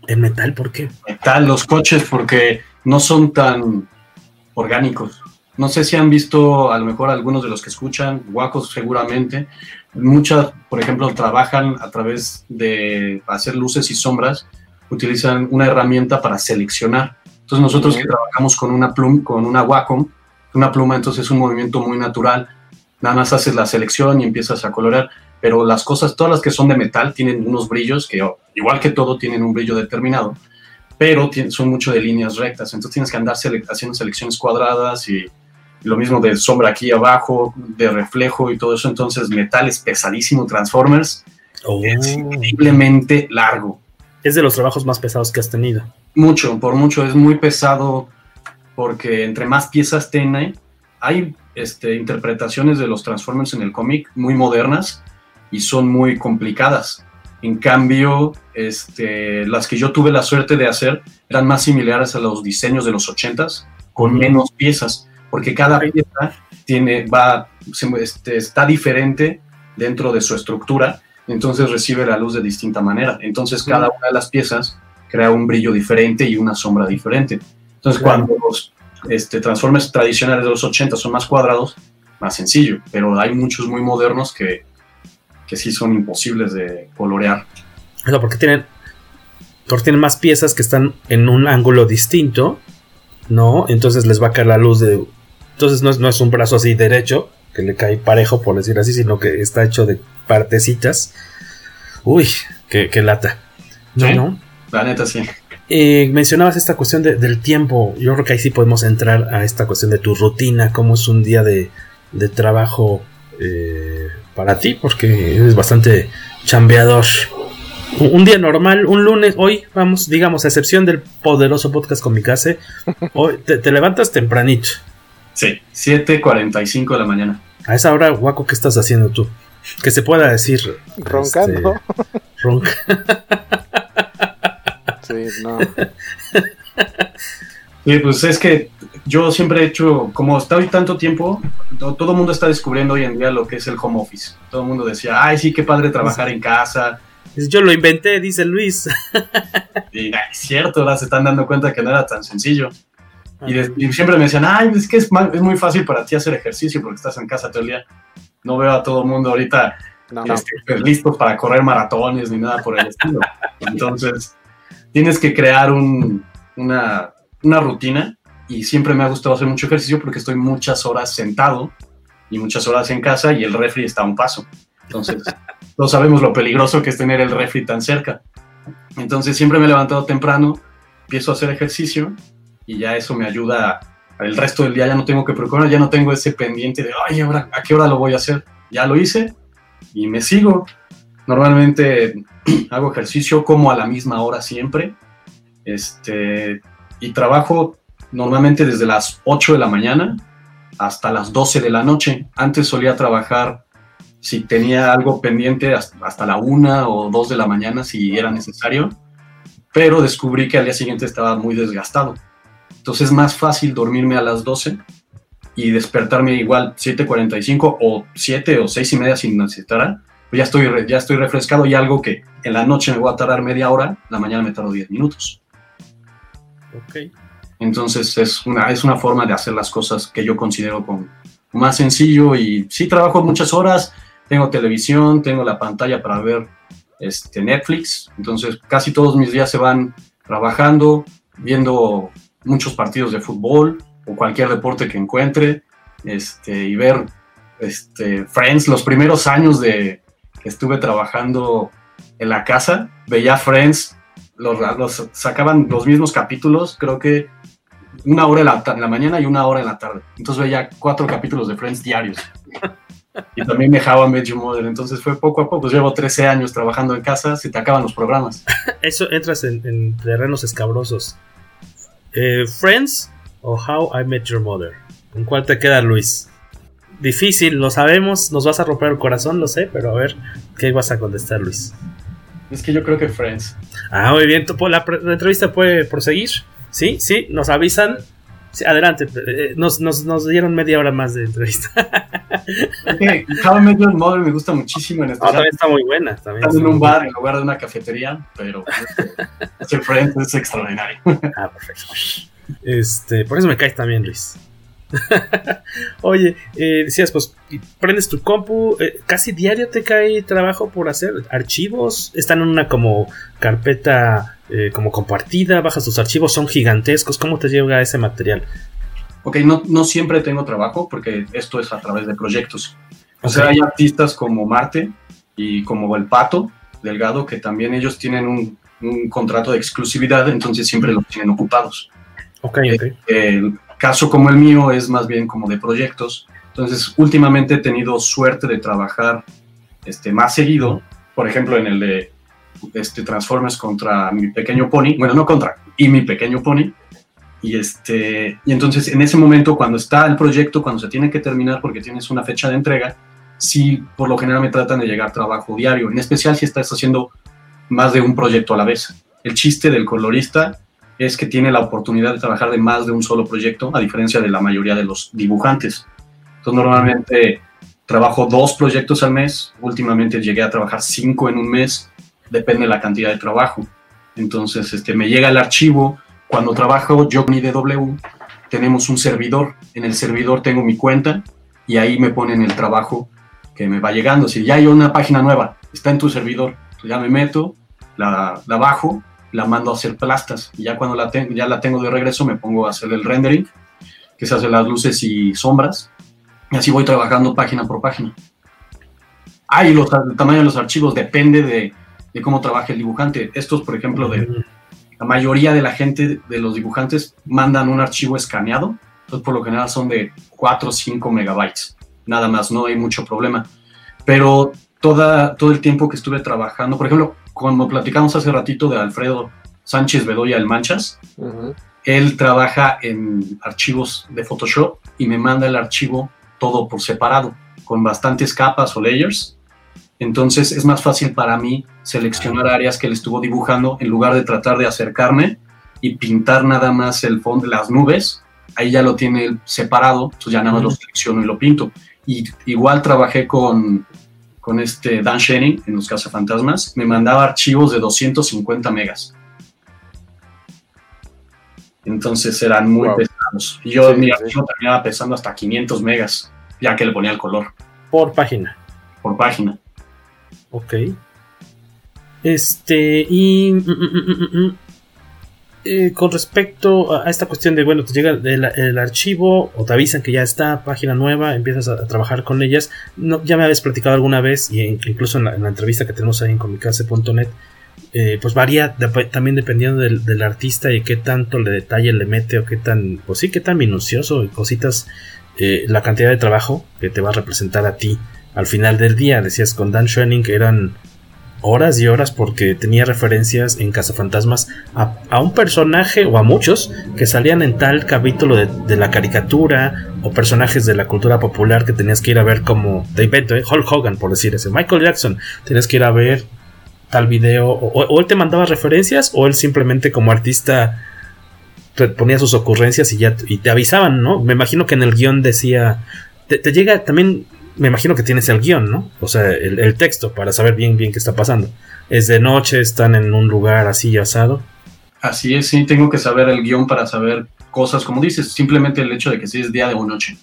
¿El metal por qué? Metal, los coches porque no son tan orgánicos. No sé si han visto a lo mejor algunos de los que escuchan, guacos seguramente. Muchas, por ejemplo, trabajan a través de hacer luces y sombras, utilizan una herramienta para seleccionar. Entonces nosotros que trabajamos con una pluma, con una Wacom, una pluma entonces es un movimiento muy natural, nada más haces la selección y empiezas a colorear, pero las cosas, todas las que son de metal tienen unos brillos que igual que todo tienen un brillo determinado, pero son mucho de líneas rectas, entonces tienes que andar haciendo selecciones cuadradas y, lo mismo de sombra aquí abajo, de reflejo y todo eso, entonces metal es pesadísimo, Transformers oh. es increíblemente largo. Es de los trabajos más pesados que has tenido. Mucho, por mucho, es muy pesado porque entre más piezas tiene, hay este, interpretaciones de los Transformers en el cómic muy modernas y son muy complicadas. En cambio, este, las que yo tuve la suerte de hacer eran más similares a los diseños de los 80s, con menos piezas, porque cada pieza tiene, va, este, está diferente dentro de su estructura, entonces recibe la luz de distinta manera. Entonces, cada una de las piezas crea un brillo diferente y una sombra diferente. Entonces, cuando este, Transformers tradicionales de los 80 son más cuadrados, más sencillo, pero hay muchos muy modernos que, que sí son imposibles de colorear. No, porque tienen, porque tienen más piezas que están en un ángulo distinto, ¿no? Entonces les va a caer la luz de... Entonces no es, no es un brazo así derecho, que le cae parejo, por decir así, sino que está hecho de partecitas. Uy, qué, lata. No, no. La neta sí. Eh, mencionabas esta cuestión del tiempo. Yo creo que ahí sí podemos entrar a esta cuestión de tu rutina, cómo es un día de, trabajo eh, para ti, porque eres bastante chambeador. Un, día normal, un lunes, hoy, vamos, digamos, a excepción del poderoso podcast con mi casa, [laughs] hoy te, levantas tempranito. Sí, 7.45 de la mañana. A esa hora, guaco, ¿qué estás haciendo tú? Que se pueda decir. Roncando. Este, [laughs] sí, no. Sí, pues es que yo siempre he hecho, como estoy tanto tiempo, todo el mundo está descubriendo hoy en día lo que es el home office. Todo el mundo decía, ay, sí, qué padre trabajar en casa. Yo lo inventé, dice Luis. [laughs] Y es cierto, ahora se están dando cuenta que no era tan sencillo. Y, siempre me decían, ay, es que es, es, muy fácil para ti hacer ejercicio porque estás en casa todo el día. No veo a todo el mundo ahorita este, pues, listos para correr maratones ni nada por el estilo. Entonces, tienes que crear una, una rutina y siempre me ha gustado hacer mucho ejercicio porque estoy muchas horas sentado y muchas horas en casa y el refri está a un paso. Entonces, [laughs] no sabemos lo peligroso que es tener el refri tan cerca. Entonces, siempre me he levantado temprano, empiezo a hacer ejercicio y ya eso me ayuda. El resto del día ya no tengo que preocupar, ya no tengo ese pendiente de, ay, ahora, ¿a qué hora lo voy a hacer? Ya lo hice y me sigo. Normalmente [clears throat] hago ejercicio como a la misma hora siempre. Este, y trabajo normalmente desde las 8 de la mañana hasta las 12 de la noche. Antes solía trabajar si tenía algo pendiente hasta la 1 o 2 de la mañana si era necesario, pero descubrí que al día siguiente estaba muy desgastado. Entonces es más fácil dormirme a las 12 y despertarme igual 7.45 o 7 o 6 y media sin necesitar. Pues ya estoy, ya estoy refrescado y algo que en la noche me voy a tardar media hora, la mañana me tardo 10 minutos. Ok. Entonces es una, es una forma de hacer las cosas que yo considero con, más sencillo y sí trabajo muchas horas, tengo televisión, tengo la pantalla para ver este, Netflix, entonces casi todos mis días se van trabajando, viendo muchos partidos de fútbol o cualquier deporte que encuentre este, y ver este, Friends, los primeros años de que estuve trabajando en la casa, veía Friends, los, los sacaban los mismos capítulos, creo que una hora en la, en la, mañana y una hora en la tarde. Entonces veía cuatro capítulos de Friends diarios. [laughs] Y también dejaba Medio Model. Entonces fue poco a poco. Pues llevo 13 años trabajando en casa, se te acaban los programas. [laughs] Eso entras en terrenos escabrosos. Eh, ¿Friends o How I Met Your Mother? ¿Con cuál te queda, Luis? Difícil, lo sabemos, nos vas a romper el corazón, lo sé, pero a ver, ¿qué vas a contestar, Luis? Es que yo creo que Friends. Ah, muy bien, la, entrevista puede proseguir. Sí, sí, nos avisan. Adelante, eh, nos, dieron media hora más de entrevista. [laughs] How I Met Your Mother me gusta muchísimo en este ah, también está muy buena. También Estás en un bar en lugar de una cafetería, pero [laughs] Friends es extraordinario. ah, perfecto. Este, por eso me caes también, Luis. [laughs] Oye, eh, decías, pues prendes tu compu, eh, casi diario te cae trabajo por hacer archivos, están en una como carpeta eh, como compartida, bajas tus archivos, son gigantescos, ¿cómo te llega ese material? Ok, no, no siempre tengo trabajo porque esto es a través de proyectos. O sea, hay artistas como Marte y como El Pato Delgado que también ellos tienen un, un contrato de exclusividad, entonces siempre los tienen ocupados. Ok, ok. El caso como el mío es más bien como de proyectos. Entonces, últimamente he tenido suerte de trabajar este, más seguido. Por ejemplo, en el de este, Transformers contra mi pequeño pony. Bueno, no contra, y mi pequeño pony. Y, este, y entonces, en ese momento, cuando está el proyecto, cuando se tiene que terminar porque tienes una fecha de entrega, sí, por lo general me tratan de llegar trabajo diario, en especial si estás haciendo más de un proyecto a la vez. El chiste del colorista es que tiene la oportunidad de trabajar de más de un solo proyecto, a diferencia de la mayoría de los dibujantes. Entonces, normalmente trabajo dos proyectos al mes, últimamente llegué a trabajar cinco en un mes, depende de la cantidad de trabajo. Entonces, este, me llega el archivo, cuando trabajo yo con IDW, tenemos un servidor. En el servidor tengo mi cuenta y ahí me ponen el trabajo que me va llegando. Si ya hay una página nueva, está en tu servidor, ya me meto, la, la bajo, la mando a hacer plastas. Y ya cuando la, ya la tengo de regreso, me pongo a hacer el rendering, que se hace las luces y sombras. Y así voy trabajando página por página. Ah, y los, el tamaño de los archivos depende de, de cómo trabaja el dibujante. Estos, por ejemplo, de la mayoría de la gente, de los dibujantes, mandan un archivo escaneado. Entonces, por lo general son de 4 o 5 megabytes. Nada más, no hay mucho problema. Pero toda, todo el tiempo que estuve trabajando, por ejemplo, cuando platicamos hace ratito de Alfredo Sánchez Bedoya el Manchas, él trabaja en archivos de Photoshop y me manda el archivo todo por separado, con bastantes capas o layers. Entonces es más fácil para mí seleccionar áreas que él estuvo dibujando en lugar de tratar de acercarme y pintar nada más el fondo de las nubes. Ahí ya lo tiene separado, entonces ya nada más lo selecciono y lo pinto. Y igual trabajé con con este Dan Shenning en los cazafantasmas, me mandaba archivos de 250 megas. Entonces eran muy pesados. Y yo mi archivo terminaba pesando hasta 500 megas, ya que le ponía el color. Por página. Por página. Ok. Este, y mm, mm, mm, eh, con respecto a esta cuestión de, bueno, te llega el, archivo o te avisan que ya está, página nueva, empiezas a, trabajar con ellas. Ya me habías platicado alguna vez, y incluso en la, entrevista que tenemos ahí en comicase.net, eh, pues varía también dependiendo del, artista y qué tanto le detalle le mete o qué tan, pues sí, qué tan minucioso y cositas, eh, la cantidad de trabajo que te va a representar a ti al final del día. Decías con Dan Schoening que eran horas y horas porque tenía referencias en Cazafantasmas a, a un personaje o a muchos que salían en tal capítulo de, la caricatura o personajes de la cultura popular que tenías que ir a ver como de invento, ¿eh? Hulk Hogan por decir ese, Michael Jackson, tenías que ir a ver tal video o, él te mandaba referencias o él simplemente como artista ponía sus ocurrencias y ya y te avisaban, ¿no? Me imagino que en el guion decía, te llega también me imagino que tienes el guion, ¿no? O sea, el, texto para saber bien, bien qué está pasando. Es de noche, están en un lugar así asado. Así es, sí, tengo que saber el guion para saber cosas, como dices, simplemente el hecho de que si es día de o noche.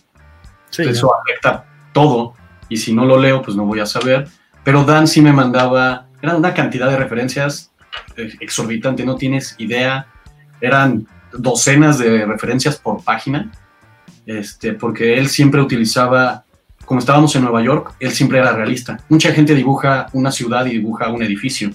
Eso afecta todo, y si no lo leo, pues no voy a saber. Pero Dan sí me mandaba, era una cantidad de referencias eh, exorbitante, no tienes idea. Eran docenas de referencias por página, este, porque él siempre utilizaba como estábamos en Nueva York, él siempre era realista. Mucha gente dibuja una ciudad y dibuja un edificio.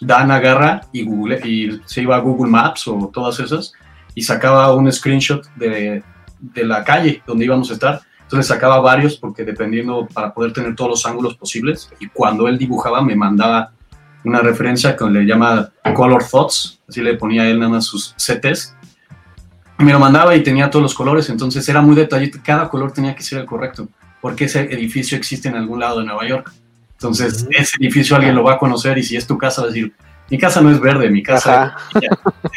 Dan agarra y, Google, se iba a Google Maps o todas esas y sacaba un screenshot de, de la calle donde íbamos a estar. Entonces sacaba varios porque dependiendo para poder tener todos los ángulos posibles. Y cuando él dibujaba me mandaba una referencia que le llama Color Thoughts, así le ponía él nada más sus CTs. Me lo mandaba y tenía todos los colores, entonces era muy detallado, cada color tenía que ser el correcto porque ese edificio existe en algún lado de Nueva York. Entonces, ese edificio alguien lo va a conocer y si es tu casa, va a decir, mi casa no es verde, mi casa es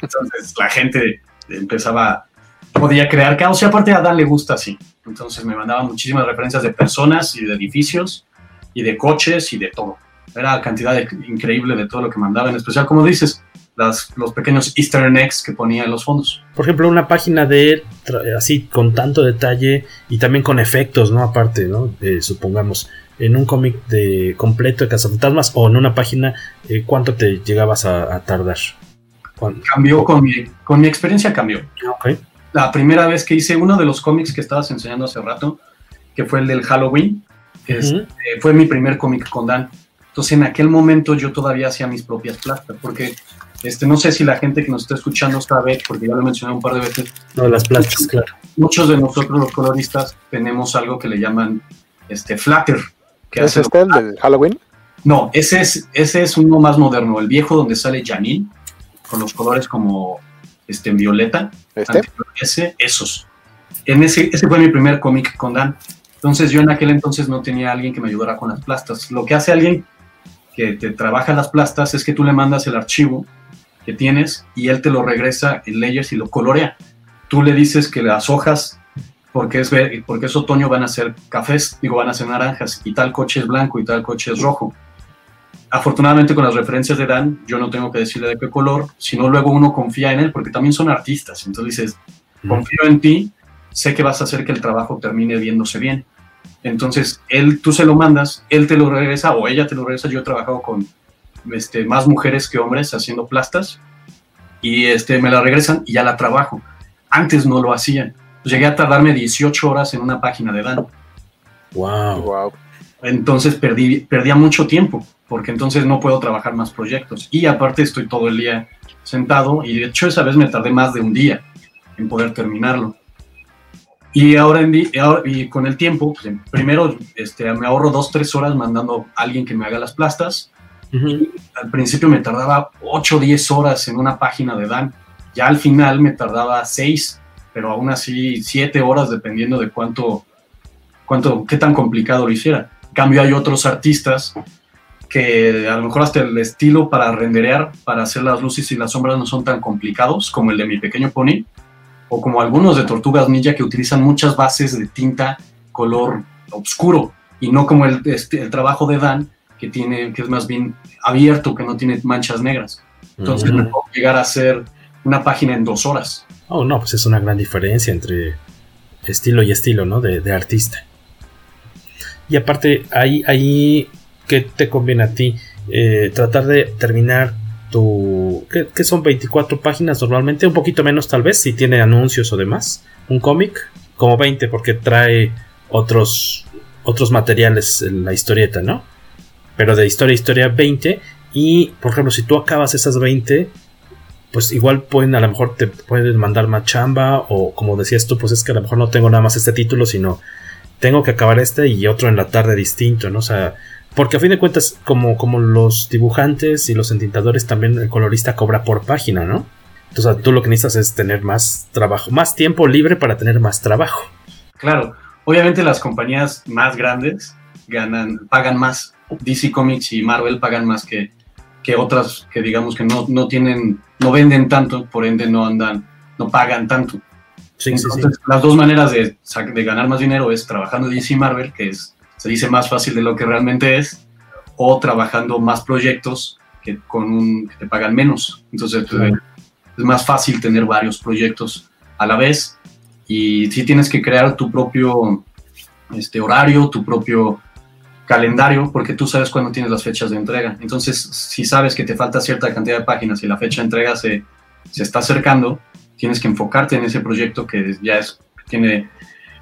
Entonces, la gente empezaba, podía crear caos y aparte a Dan le gusta así. Entonces, me mandaba muchísimas referencias de personas y de edificios y de coches y de todo. Era cantidad increíble de todo lo que mandaba, en especial, como dices, los pequeños easter eggs que ponía en los fondos. Por ejemplo, una página de así con tanto detalle y también con efectos, ¿no? Aparte, ¿no? supongamos, en un cómic de completo de Cazafantasmas o en una página, eh, ¿cuánto te llegabas a, tardar? Cambió con mi, con mi experiencia, cambió. La primera vez que hice uno de los cómics que estabas enseñando hace rato, que fue el del Halloween, este, fue mi primer cómic con Dan. Entonces en aquel momento yo todavía hacía mis propias plastas, porque este, no sé si la gente que nos está escuchando sabe, porque ya lo mencioné un par de veces. No, las plantas, claro. Muchos de nosotros los coloristas tenemos algo que le llaman este flatter. Que ¿Es este el del Halloween? No, ese es, ese es uno más moderno, el viejo donde sale Janine, con los colores como este, en violeta. ¿Este? Ese, esos. En ese, ese fue mi primer cómic con Dan. Entonces yo en aquel entonces no tenía a alguien que me ayudara con las plastas. Lo que hace alguien que te trabaja las plastas es que tú le mandas el archivo que tienes y él te lo regresa en layers y lo colorea. Tú le dices que las hojas, porque es, porque es otoño, van a ser cafés, digo, van a ser naranjas, y tal coche es blanco y tal coche es rojo. Afortunadamente con las referencias de Dan, yo no tengo que decirle de qué color, sino luego uno confía en él, porque también son artistas. Entonces dices, confío en ti, sé que vas a hacer que el trabajo termine viéndose bien. Entonces, él, tú se lo mandas, él te lo regresa o ella te lo regresa. Yo he trabajado con este, más mujeres que hombres haciendo plastas y este, me la regresan y ya la trabajo. Antes no lo hacían. Llegué a tardarme 18 horas en una página de Dan. Wow. wow. Entonces perdí, perdía mucho tiempo, porque entonces no puedo trabajar más proyectos. Y aparte estoy todo el día sentado y de hecho esa vez me tardé más de un día en poder terminarlo. Y ahora, en, y con el tiempo, pues, primero este, me ahorro dos, tres horas mandando a alguien que me haga las plastas. Al principio me tardaba 8 o 10 horas en una página de Dan. Ya al final me tardaba 6, pero aún así 7 horas dependiendo de cuánto, cuánto, qué tan complicado lo hiciera. En cambio hay otros artistas que a lo mejor hasta el estilo para renderear, para hacer las luces y las sombras no son tan complicados como el de mi pequeño pony o como algunos de Tortugas Ninja que utilizan muchas bases de tinta color oscuro y no como el, este, el trabajo de Dan que tiene que es más bien abierto que no tiene manchas negras. Entonces me puedo llegar a hacer una página en dos horas. Oh no pues es una gran diferencia entre estilo y estilo no de, de artista. Y aparte ahí ahí que te conviene a ti eh, tratar de terminar tu que, son 24 páginas normalmente, un poquito menos tal vez si tiene anuncios o demás, un cómic como 20 porque trae otros otros materiales en la historieta, ¿no? Pero de historia a historia 20 y por ejemplo, si tú acabas esas 20 pues igual pueden a lo mejor te pueden mandar más chamba o como decías tú, pues es que a lo mejor no tengo nada más este título, sino tengo que acabar este y otro en la tarde distinto, ¿no? O sea, porque a fin de cuentas, como, como los dibujantes y los entintadores, también el colorista cobra por página, ¿no? Entonces tú lo que necesitas es tener más trabajo, más tiempo libre para tener más trabajo. Claro, obviamente las compañías más grandes ganan, pagan más. DC Comics y Marvel pagan más que, que otras que digamos que no, no tienen, no venden tanto, por ende no andan, no pagan tanto. Entonces, las dos maneras de, de, ganar más dinero es trabajando DC Marvel, que es se dice más fácil de lo que realmente es, o trabajando más proyectos que, con un, que te pagan menos. Entonces pues, es más fácil tener varios proyectos a la vez y si tienes que crear tu propio este, horario, tu propio calendario, porque tú sabes cuándo tienes las fechas de entrega. Entonces, si sabes que te falta cierta cantidad de páginas y la fecha de entrega se, se está acercando, tienes que enfocarte en ese proyecto que ya es, tiene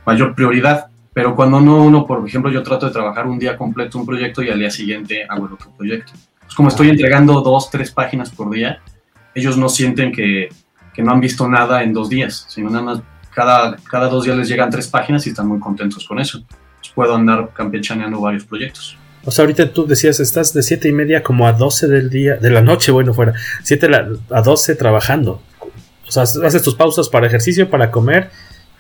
mayor prioridad pero cuando no uno, por ejemplo, yo trato de trabajar un día completo un proyecto y al día siguiente hago el otro proyecto. Es como estoy entregando dos, tres páginas por día, ellos no sienten que, que no han visto nada en dos días, sino nada más cada, cada dos días les llegan tres páginas y están muy contentos con eso. Puedo andar campechaneando varios proyectos. O sea, ahorita tú decías, estás de siete y media como a 12 del día, de la noche, bueno, fuera, 7 a 12 trabajando. O sea, haces tus pausas para ejercicio, para comer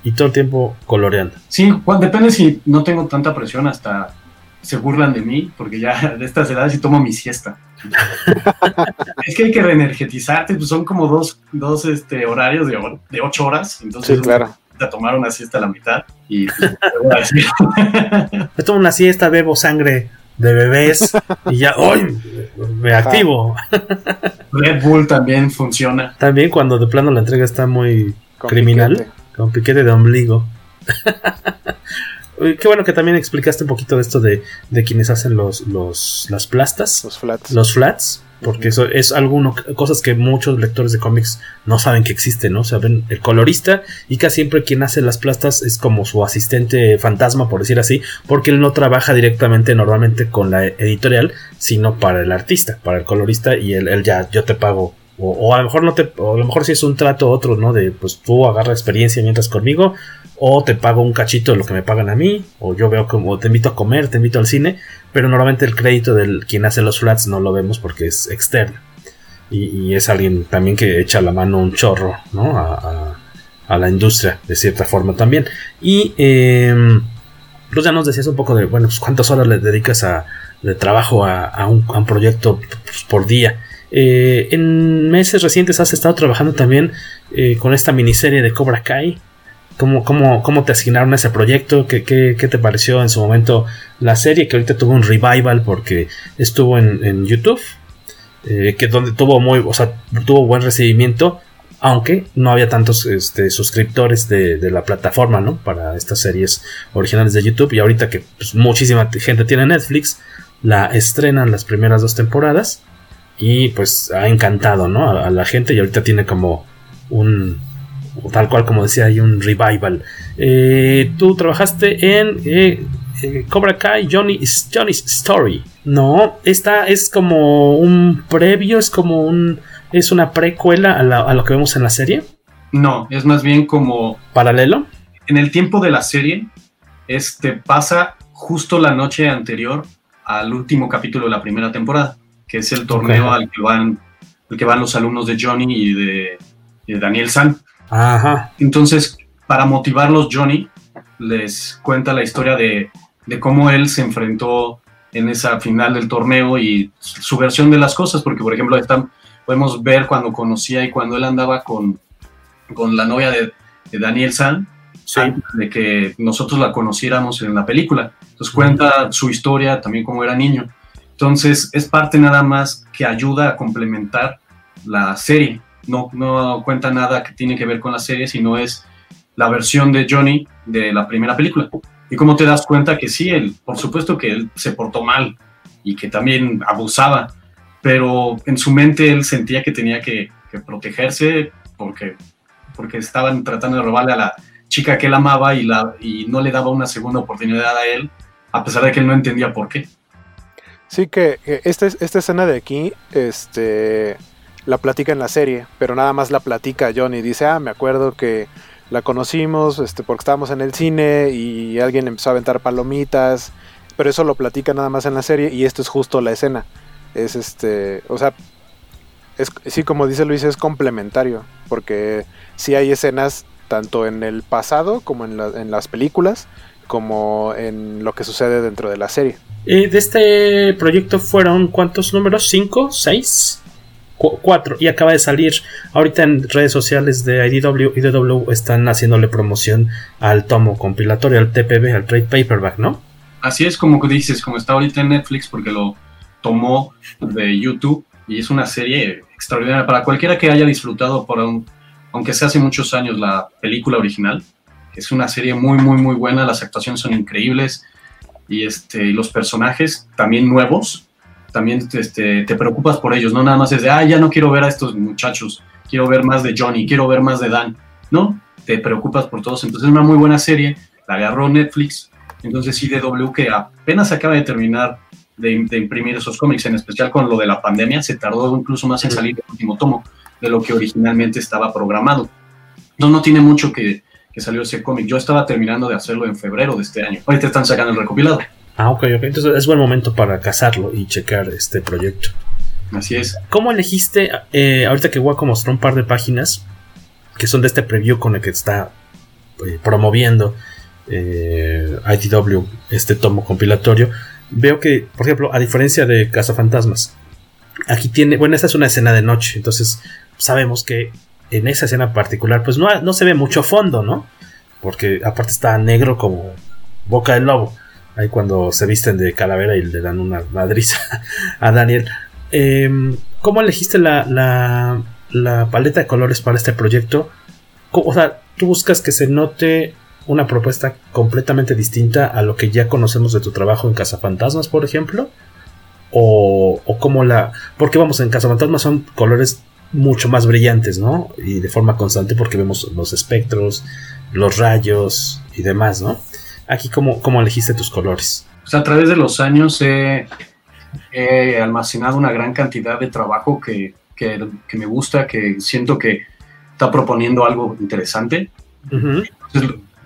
y todo el tiempo coloreando. Sí, depende si no tengo tanta presión, hasta se burlan de mí, porque ya [laughs] de estas edades y tomo mi siesta. [laughs] es que hay que reenergetizarte, pues son como dos, dos este, horarios de, de ocho horas, entonces sí, claro. A tomar una siesta a la mitad y pues, [laughs] Me tomo una siesta, bebo sangre de bebés y ya hoy me activo. Red Bull también funciona. También cuando de plano la entrega está muy criminal. Con piquete de ombligo. [laughs] Qué bueno que también explicaste un poquito de esto de, de quienes hacen los, los, las plastas. Los flats. Los flats. Porque eso es alguno, cosas que muchos lectores de cómics no saben que existen, ¿no? O sea, ven el colorista y casi siempre quien hace las plastas es como su asistente fantasma, por decir así, porque él no trabaja directamente normalmente con la editorial, sino para el artista, para el colorista y él, ya, yo te pago o, a lo mejor no te, o a lo mejor si es un trato otro, ¿no? De pues tú agarra experiencia mientras conmigo, o te pago un cachito de lo que me pagan a mí, o yo veo como te invito a comer, te invito al cine, pero normalmente el crédito del quien hace los flats no lo vemos porque es externo. Y, es alguien también que echa la mano un chorro, ¿no? A, la industria, de cierta forma también. Y eh, ya nos decías un poco de, bueno, pues cuántas horas le dedicas a, de trabajo a, un, a un, proyecto pues, por día. Eh, en meses recientes has estado trabajando también eh, con esta miniserie de Cobra Kai. ¿Cómo, cómo, cómo te asignaron ese proyecto? ¿Qué, ¿Qué, qué, te pareció en su momento la serie? Que ahorita tuvo un revival porque estuvo en, YouTube. Eh, que donde tuvo muy, o sea, tuvo buen recibimiento. aunque no había tantos este, suscriptores de, la plataforma, ¿no? Para estas series originales de YouTube y ahorita que pues, muchísima gente tiene Netflix, la estrenan las primeras dos temporadas y pues ha encantado, ¿no? A, la gente y ahorita tiene como un, tal cual como decía, hay un revival. Eh, tú trabajaste en eh, eh, Cobra Kai Johnny, Johnny's Story. No, esta es como un previo, es como un ¿Es una precuela a, lo que vemos en la serie? No, es más bien como... ¿Paralelo? En el tiempo de la serie, este pasa justo la noche anterior al último capítulo de la primera temporada, que es el torneo al que van, que van los alumnos de Johnny y de, Daniel San. Ajá. Entonces, para motivarlos, Johnny les cuenta la historia de, de cómo él se enfrentó en esa final del torneo y su versión de las cosas, porque por ejemplo están podemos ver cuando conocía y cuando él andaba con, con la novia de, Daniel San, de que nosotros la conociéramos en la película. Entonces cuenta su historia también como era niño. Entonces es parte nada más que ayuda a complementar la serie. No, no cuenta nada que tiene que ver con la serie, sino es la versión de Johnny de la primera película. Y cómo te das cuenta que sí, él, por supuesto que él se portó mal y que también abusaba, pero en su mente él sentía que tenía que, protegerse porque, porque estaban tratando de robarle a la chica que él amaba y, la, y no le daba una segunda oportunidad a él, a pesar de que él no entendía por qué. Sí, que esta, esta escena de aquí, este, la platica en la serie, pero nada más la platica Johnny. Dice, ah, me acuerdo que la conocimos este, porque estábamos en el cine y alguien empezó a aventar palomitas, pero eso lo platica nada más en la serie y esto es justo la escena es este, o sea, es, sí, como dice Luis, es complementario, porque sí hay escenas tanto en el pasado como en, en las películas, como en lo que sucede dentro de la serie. de este proyecto fueron cuántos números? ¿Cinco? ¿Seis? Cuatro. Y acaba de salir. Ahorita en redes sociales de IDW y DW están haciéndole promoción al tomo compilatorio, al TPB, al Trade Paperback, ¿no? Así es como dices, como está ahorita en Netflix, porque lo, tomó de YouTube y es una serie extraordinaria para cualquiera que haya disfrutado por un, aunque sea hace muchos años la película original. Es una serie muy muy muy buena, las actuaciones son increíbles y este los personajes también nuevos, también este, te preocupas por ellos, no nada más es de, ah, ya no quiero ver a estos muchachos, quiero ver más de Johnny, quiero ver más de Dan, no, te preocupas por todos, entonces es una muy buena serie, la agarró Netflix, entonces IDW que apenas acaba de terminar de, imprimir esos cómics, en especial con lo de la pandemia, se tardó incluso más en salir el último tomo de lo que originalmente estaba programado. No, no tiene mucho que, que salió ese cómic. Yo estaba terminando de hacerlo en febrero de este año. Ahorita están sacando el recopilado. Ah, ok, ok. Entonces es buen momento para cazarlo y checar este proyecto. Así es. ¿Cómo elegiste, eh, ahorita que Waco mostró un par de páginas que son de este preview con el que está eh, promoviendo eh, IDW, este tomo compilatorio? veo que, por ejemplo, a diferencia de Fantasmas aquí tiene, bueno, esta es una escena de noche, entonces sabemos que en esa escena particular, pues no, no se ve mucho fondo, ¿no? Porque aparte está negro como boca del lobo. Ahí cuando se visten de calavera y le dan una madriza [laughs] a Daniel. Em, ¿Cómo elegiste la, la, paleta de colores para este proyecto? O sea, tú buscas que se note una propuesta completamente distinta a lo que ya conocemos de tu trabajo en Cazafantasmas, por ejemplo? O, o como la... Porque vamos, en Cazafantasmas son colores mucho más brillantes, ¿no? Y de forma constante porque vemos los espectros, los rayos y demás, ¿no? Aquí, ¿cómo, cómo elegiste tus colores? Pues a través de los años he, almacenado una gran cantidad de trabajo que, que, me gusta, que siento que está proponiendo algo interesante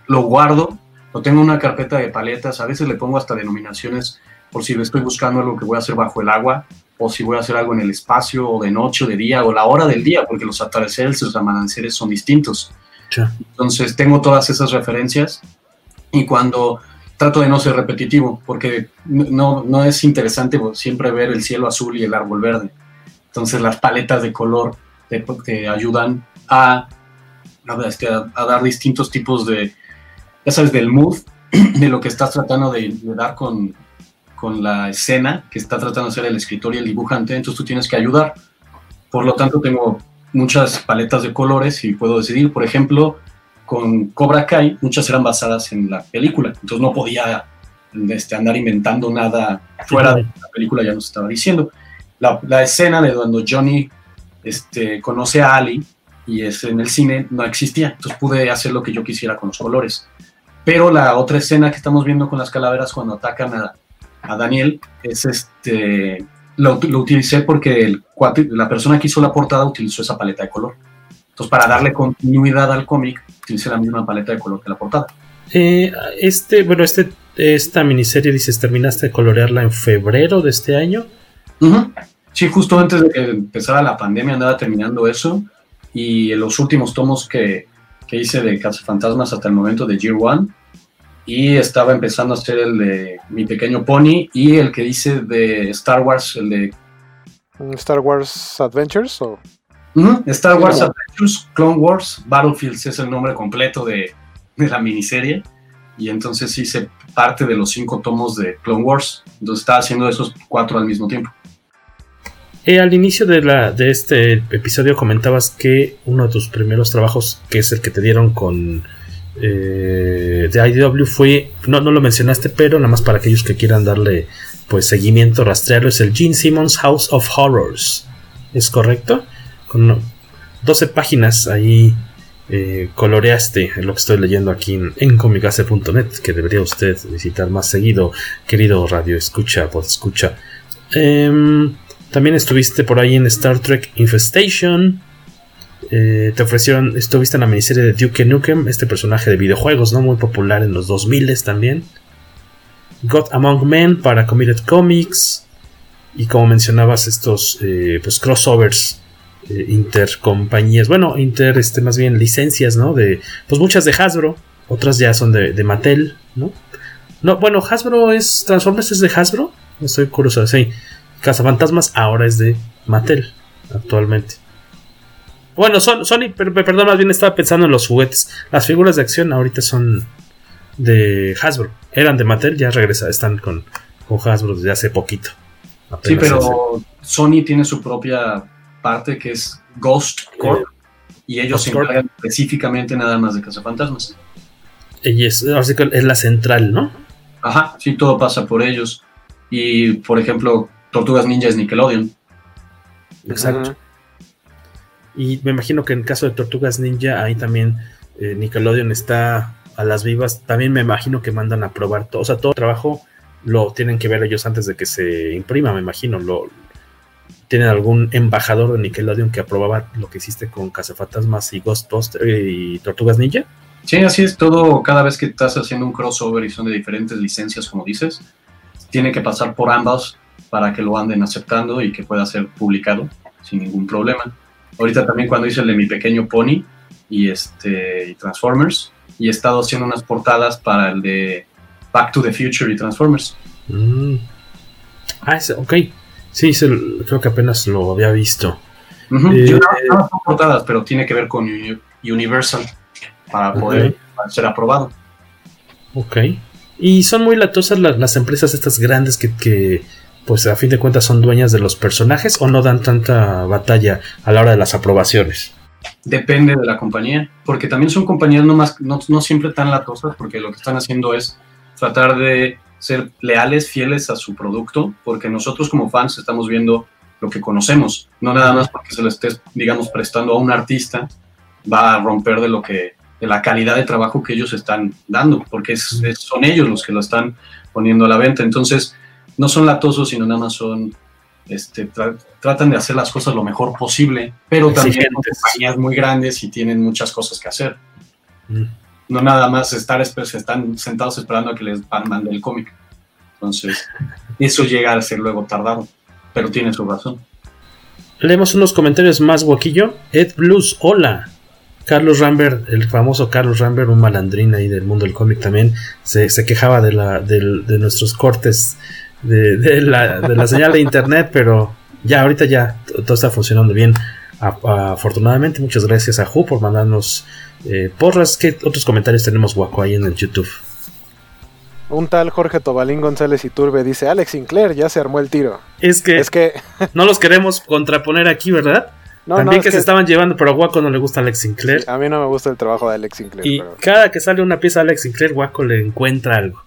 lo guardo, lo tengo en una carpeta de paletas, a veces le pongo hasta denominaciones por si estoy buscando algo que voy a hacer bajo el agua, o si voy a hacer algo en el espacio, o de noche, o de día, o la hora del día, porque los atardeceres y los amaneceres son distintos. Entonces tengo todas esas referencias y cuando trato de no ser repetitivo, porque no, no es interesante siempre ver el cielo azul y el árbol verde. Entonces las paletas de color te, ayudan a, este, a dar distintos tipos de, ya sabes, del mood, [clears throat] de lo que estás tratando de, dar con, con, la escena que está tratando de hacer el escritor y el dibujante, entonces tú tienes que ayudar. Por lo tanto, tengo muchas paletas de colores y puedo decidir, por ejemplo, con Cobra Kai, muchas eran basadas en la película, entonces no podía este, andar inventando nada fuera de la película, ya nos estaba diciendo. La, la escena de cuando Johnny este, conoce a Ali y es en el cine no existía, entonces pude hacer lo que yo quisiera con los colores. Pero la otra escena que estamos viendo con las calaveras cuando atacan a, a Daniel es este lo, lo, utilicé porque el, la persona que hizo la portada utilizó esa paleta de color. Entonces, para darle continuidad al cómic, utilicé la misma paleta de color que la portada. Eh, este, bueno, este, esta miniserie dices, terminaste de colorearla en febrero de este año. Sí, justo antes de que empezara la pandemia andaba terminando eso. Y los últimos tomos que, que hice de Fantasmas hasta el momento de Year One y estaba empezando a hacer el de Mi Pequeño Pony y el que hice de Star Wars, el de... Star Wars Adventures o... Star Wars Adventures, Clone Wars, Battlefields es el nombre completo de, de, la miniserie y entonces hice parte de los cinco tomos de Clone Wars, entonces estaba haciendo esos cuatro al mismo tiempo. Eh, al inicio de, la, de este episodio comentabas que uno de tus primeros trabajos, que es el que te dieron con eh, de IDW fue, no, no lo mencionaste, pero nada más para aquellos que quieran darle pues seguimiento, rastrearlo, es el Gene Simmons House of Horrors. ¿Es correcto? Con 12 páginas ahí eh, coloreaste lo que estoy leyendo aquí en, en comicase.net, que debería usted visitar más seguido, querido radio escucha, pod escucha. Em, también estuviste por ahí en Star Trek Infestation. Eh, te ofrecieron, estuviste en la miniserie de Duke Nukem, este personaje de videojuegos, ¿no? Muy popular en los 2000 también. God Among Men para Committed Comics. Y como mencionabas, estos eh, pues crossovers eh, intercompañías. Bueno, inter, este, más bien licencias, ¿no? De, pues muchas de Hasbro, otras ya son de, de Mattel, ¿no? No, bueno, Hasbro es. Transformers es de Hasbro. Estoy curioso, sí. Cazafantasmas ahora es de Mattel, actualmente. Bueno, son, Sony, perdón, más bien estaba pensando en los juguetes. Las figuras de acción ahorita son de Hasbro. Eran de Mattel, ya regresa, están con, con Hasbro desde hace poquito. Sí, pero Sony tiene su propia parte que es Ghost Corp. y ellos se encargan específicamente nada más de Cazafantasmas. Y es, es la central, ¿no? Ajá, sí, todo pasa por ellos. Y, por ejemplo, Tortugas Ninja es Nickelodeon. Exacto. Y me imagino que en el caso de Tortugas Ninja, ahí también eh, Nickelodeon está a las vivas. También me imagino que mandan a probar todo. O sea, todo el trabajo lo tienen que ver ellos antes de que se imprima, me imagino. Lo, ¿Tienen algún embajador de Nickelodeon que aprobaba lo que hiciste con Cazafantasmas y Ghostbusters y Tortugas Ninja? Sí, así es todo. Cada vez que estás haciendo un crossover y son de diferentes licencias, como dices, tiene que pasar por ambas para que lo anden aceptando y que pueda ser publicado sin ningún problema. Ahorita también cuando hice el de mi pequeño pony y este Transformers y he estado haciendo unas portadas para el de Back to the Future y Transformers. Mm. Ah, ese, ok. Sí, creo que apenas lo había visto. Eh, Yo no, son portadas, pero tiene que ver con Universal para poder ser aprobado. Ok. Y son muy latosas las, las empresas estas grandes que, que pues a fin de cuentas son dueñas de los personajes o no dan tanta batalla a la hora de las aprobaciones? Depende de la compañía, porque también son compañías no, más, no, siempre tan latosas, porque lo que están haciendo es tratar de ser leales, fieles a su producto, porque nosotros como fans estamos viendo lo que conocemos, no nada más porque se lo estés, digamos, prestando a un artista, va a romper de lo que, de la calidad de trabajo que ellos están dando, porque son ellos los que lo están poniendo a la venta. Entonces, no son latosos, sino nada más son, este, tratan de hacer las cosas lo mejor posible, pero también son compañías muy grandes y tienen muchas cosas que hacer. Mm. No nada más estar, están sentados esperando a que les mande el cómic. Entonces, eso llega a ser luego tardado, pero tiene su razón. Leemos unos comentarios más, Guaquillo. Ed Blues, hola. Carlos Rambert, el famoso Carlos Rambert, un malandrín ahí del mundo del cómic también, se, quejaba de, la, de, de nuestros cortes de, la, señal de internet, pero ya ahorita ya todo está funcionando bien. Afortunadamente, muchas gracias a Ju por mandarnos eh, porras. ¿Qué otros comentarios tenemos guaco ahí en el YouTube? Un tal Jorge Tobalín González Iturbe dice, Alex Sinclair, ya se armó el tiro. Es que, es que... [laughs] no los queremos contraponer aquí, ¿verdad? También que, se estaban llevando, pero a Waco no le gusta Alex Sinclair. a mí no me gusta el trabajo de Alex Sinclair. Y cada que sale una pieza de Alex Sinclair, Waco le encuentra algo.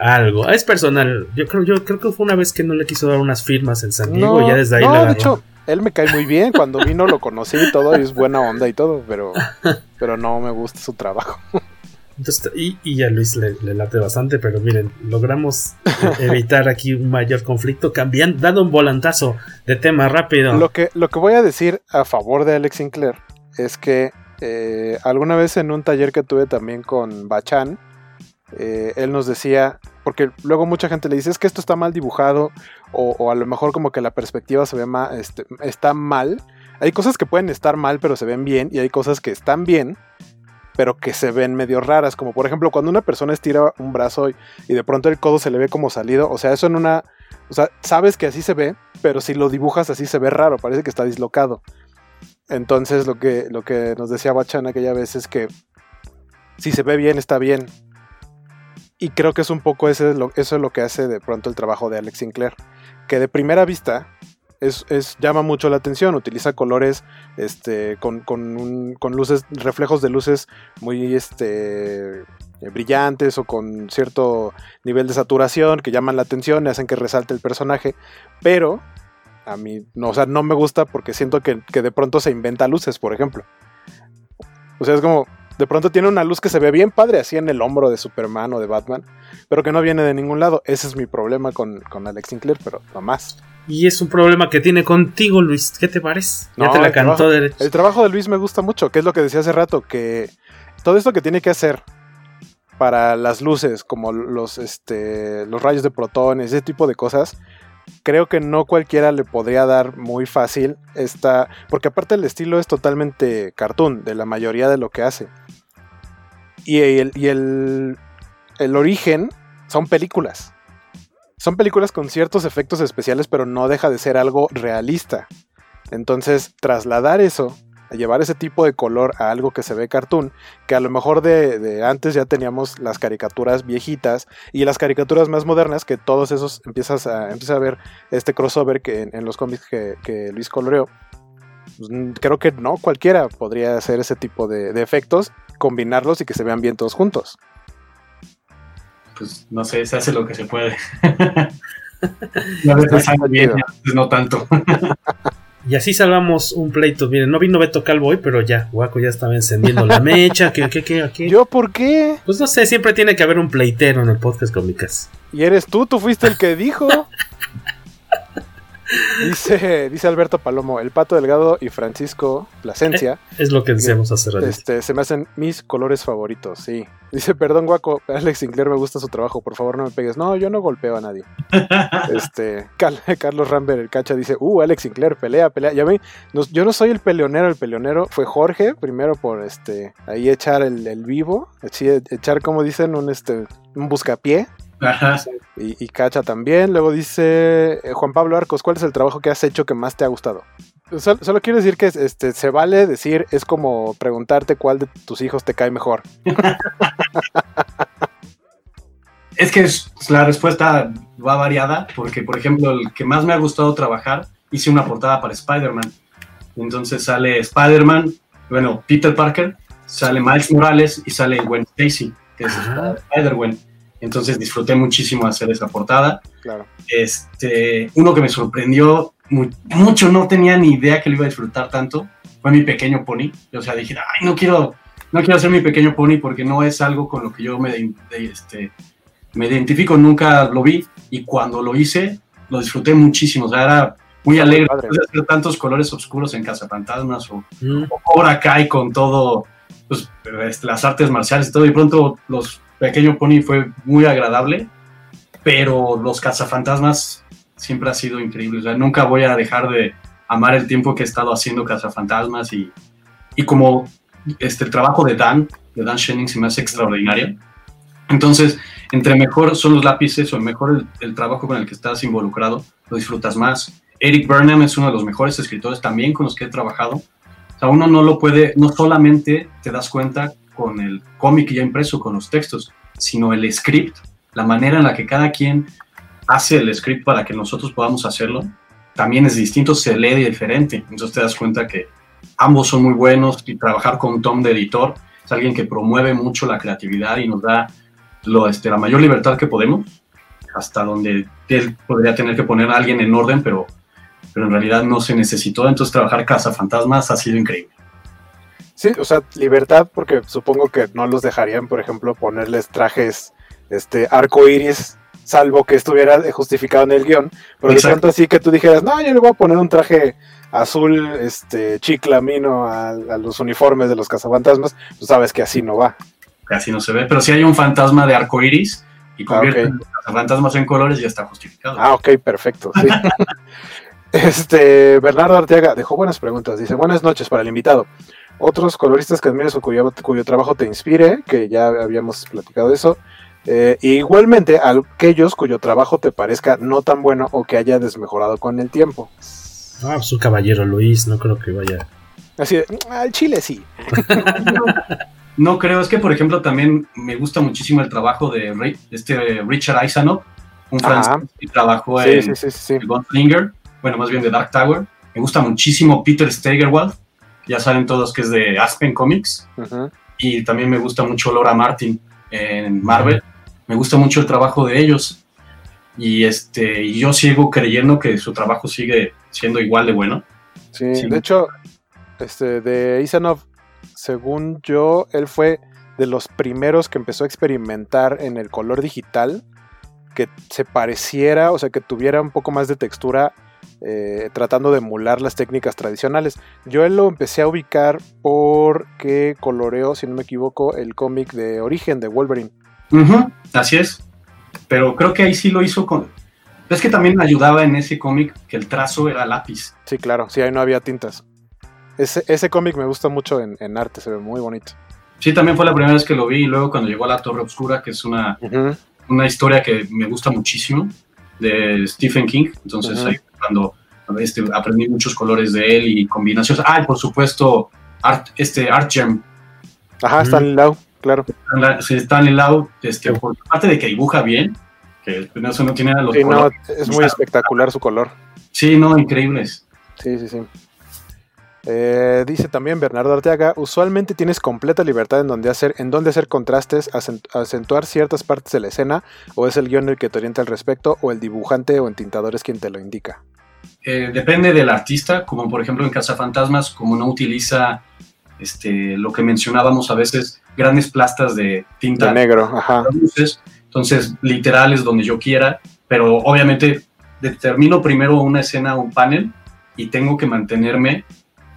Algo. Es personal. Yo creo, yo creo que fue una vez que no le quiso dar unas firmas en San Diego y ya desde ahí no, de hecho, él me cae muy bien. Cuando vino lo conocí y todo, y es buena onda y todo, pero, pero no me gusta su trabajo. Entonces, y, a Luis le, late bastante, pero miren, logramos evitar aquí un mayor conflicto, cambiando, dando un volantazo de tema rápido. Lo que, lo que voy a decir a favor de Alex Sinclair es que eh, alguna vez en un taller que tuve también con Bachan, eh, él nos decía, porque luego mucha gente le dice, es que esto está mal dibujado, o, a lo mejor como que la perspectiva se ve mal, este, está mal. Hay cosas que pueden estar mal, pero se ven bien, y hay cosas que están bien, pero que se ven medio raras, como por ejemplo cuando una persona estira un brazo y, de pronto el codo se le ve como salido, o sea, eso en una, o sea, sabes que así se ve, pero si lo dibujas así se ve raro, parece que está dislocado. Entonces lo que, lo que nos decía Bachan aquella vez es que si se ve bien, está bien. Y creo que es un poco ese, eso es lo que hace de pronto el trabajo de Alex Sinclair. Que de primera vista es, llama mucho la atención. Utiliza colores este, con, luces, reflejos de luces muy este, brillantes o con cierto nivel de saturación que llaman la atención y hacen que resalte el personaje. Pero a mí no, o sea, no me gusta porque siento que, que de pronto se inventa luces, por ejemplo. O sea, es como, de pronto tiene una luz que se ve bien padre así en el hombro de Superman o de Batman, pero que no viene de ningún lado. Ese es mi problema con, con Alex Sinclair, pero no más. Y es un problema que tiene contigo, Luis. ¿Qué te parece? Ya te la cantó trabajo, El trabajo de Luis me gusta mucho, que es lo que decía hace rato, que todo esto que tiene que hacer para las luces, como los, este, los rayos de protones, ese tipo de cosas, creo que no cualquiera le podría dar muy fácil esta, porque aparte el estilo es totalmente cartoon de la mayoría de lo que hace. Y el, el, origen son películas son películas con ciertos efectos especiales, pero no deja de ser algo realista. Entonces, trasladar eso, llevar ese tipo de color a algo que se ve cartoon, que a lo mejor de, antes ya teníamos las caricaturas viejitas y las caricaturas más modernas, que todos esos empiezas a, empieza a ver este crossover que en, los cómics que, Luis coloreó. Pues, creo que no, cualquiera podría hacer ese tipo de, de efectos, combinarlos y que se vean bien todos juntos pues no sé, se hace lo que se puede. a veces sale bien, a veces no tanto. Y así salvamos un pleito. Miren, no vino Beto Calvo hoy, pero ya, Guaco ya estaba encendiendo la mecha. ¿Qué, qué, qué, qué? ¿Yo por qué? Pues no sé, siempre tiene que haber un pleitero en el podcast cómicas. Y eres tú, tú fuiste el que dijo. [laughs] Dice, dice Alberto Palomo, el Pato Delgado y Francisco Plasencia. Eh, es lo que decíamos hace rato. Este, se me hacen mis colores favoritos, sí. Dice, perdón, guaco, Alex Sinclair me gusta su trabajo, por favor no me pegues. No, yo no golpeo a nadie. [laughs] este, [laughs] Carlos Rambert, el cacha, dice, uh, Alex Sinclair, pelea, pelea. Ya ven, yo no soy el peleonero, el peleonero fue Jorge, primero por este, ahí echar el, vivo, echar, como dicen, un, este, un buscapié. Y, Cacha también. Luego dice eh, Juan Pablo Arcos, ¿cuál es el trabajo que has hecho que más te ha gustado? Solo, quiero decir que este, se vale decir, es como preguntarte cuál de tus hijos te cae mejor. [laughs] es que la respuesta va variada, porque por ejemplo, el que más me ha gustado trabajar, hice una portada para Spider-Man. Entonces sale Spider-Man, bueno, Peter Parker, sale Miles Morales y sale Gwen Stacy, que es Spider-Gwen. Entonces disfruté muchísimo hacer esa portada. Claro. Este, uno que me sorprendió mucho, no tenía ni idea que lo iba a disfrutar tanto, fue mi pequeño pony. O sea, dije, ay, no quiero, no quiero hacer mi pequeño pony porque no es algo con lo que yo me, este, me identifico, nunca lo vi y cuando lo hice, lo disfruté muchísimo. O sea, era muy alegre de hacer tantos colores oscuros en Casa Fantasmas o, mm. Cobra Kai con todo, pues, las artes marciales y todo. Y pronto los Pequeño Pony fue muy agradable, pero los cazafantasmas siempre ha sido increíble. O nunca voy a dejar de amar el tiempo que he estado haciendo cazafantasmas y, y como este, el trabajo de Dan, de Dan Shenning, se me hace extraordinario. Entonces, entre mejor son los lápices o mejor el, trabajo con el que estás involucrado, lo disfrutas más. Eric Burnham es uno de los mejores escritores también con los que he trabajado. O sea, uno no lo puede, no solamente te das cuenta con el cómic ya impreso, con los textos, sino el script, la manera en la que cada quien hace el script para que nosotros podamos hacerlo, también es distinto, se lee diferente. Entonces te das cuenta que ambos son muy buenos y trabajar con Tom de editor es alguien que promueve mucho la creatividad y nos da lo, este, la mayor libertad que podemos, hasta donde él podría tener que poner a alguien en orden, pero, pero en realidad no se necesitó. Entonces trabajar Casa Fantasmas ha sido increíble. Sí, o sea, libertad, porque supongo que no los dejarían, por ejemplo, ponerles trajes este arco iris, salvo que estuviera justificado en el guion. Pero de pronto así que tú dijeras, no, yo le voy a poner un traje azul, este, chiclamino a, a los uniformes de los cazafantasmas, tú sabes que así no va. Así no se ve, pero si hay un fantasma de arco iris y convierte ah, los cazafantasmas en colores, ya está justificado. Ah, ok, perfecto. [laughs] este, Bernardo Arteaga dejó buenas preguntas. Dice, buenas noches para el invitado otros coloristas que admires o cuyo, trabajo te inspire, que ya habíamos platicado de eso. Eh, igualmente, aquellos cuyo trabajo te parezca no tan bueno o que haya desmejorado con el tiempo. Ah, su pues caballero Luis, no creo que vaya. Así de, al chile sí. [laughs] no, creo, es que por ejemplo también me gusta muchísimo el trabajo de este Richard Isanov, un francés que trabajó en sí, bueno, más bien de Dark Tower. Me gusta muchísimo Peter Stegerwald, ya saben todos que es de Aspen Comics. Y también me gusta mucho Laura Martin en Marvel. Me gusta mucho el trabajo de ellos. Y este, yo sigo creyendo que su trabajo sigue siendo igual de bueno. Sí, de hecho, este, de Isanov, según yo, él fue de los primeros que empezó a experimentar en el color digital, que se pareciera, o sea, que tuviera un poco más de textura eh, tratando de emular las técnicas tradicionales. Yo lo empecé a ubicar porque coloreó, si no me equivoco, el cómic de origen de Wolverine. así es. Pero creo que ahí sí lo hizo con... Es que también ayudaba en ese cómic que el trazo era lápiz. Sí, claro, sí, ahí no había tintas. Ese, cómic me gusta mucho en, arte, se ve muy bonito. Sí, también fue la primera vez que lo vi y luego cuando llegó a La Torre Oscura, que es una, una historia que me gusta muchísimo, de Stephen King. Entonces ahí cuando este, aprendí muchos colores de él y combinaciones. Ah, y por supuesto, Art, este Art Gem. Ajá, Stanley Lau, claro. Sí, Stanley Lau, este, por parte de que dibuja bien, que eso no tiene los sí, No, es muy espectacular su color. Sí, no, increíbles. Sí, sí, sí. Eh, dice también Bernardo Arteaga, usualmente tienes completa libertad en donde hacer, en donde hacer contrastes, acentuar ciertas partes de la escena, o es el guion el que te orienta al respecto, o el dibujante o entintador es quien te lo indica. Eh, depende del artista, como por ejemplo en Casa Fantasmas, como no utiliza este, lo que mencionábamos a veces, grandes plastas de tinta negro, ajá. entonces literal es donde yo quiera, pero obviamente determino primero una escena, un panel, y tengo que mantenerme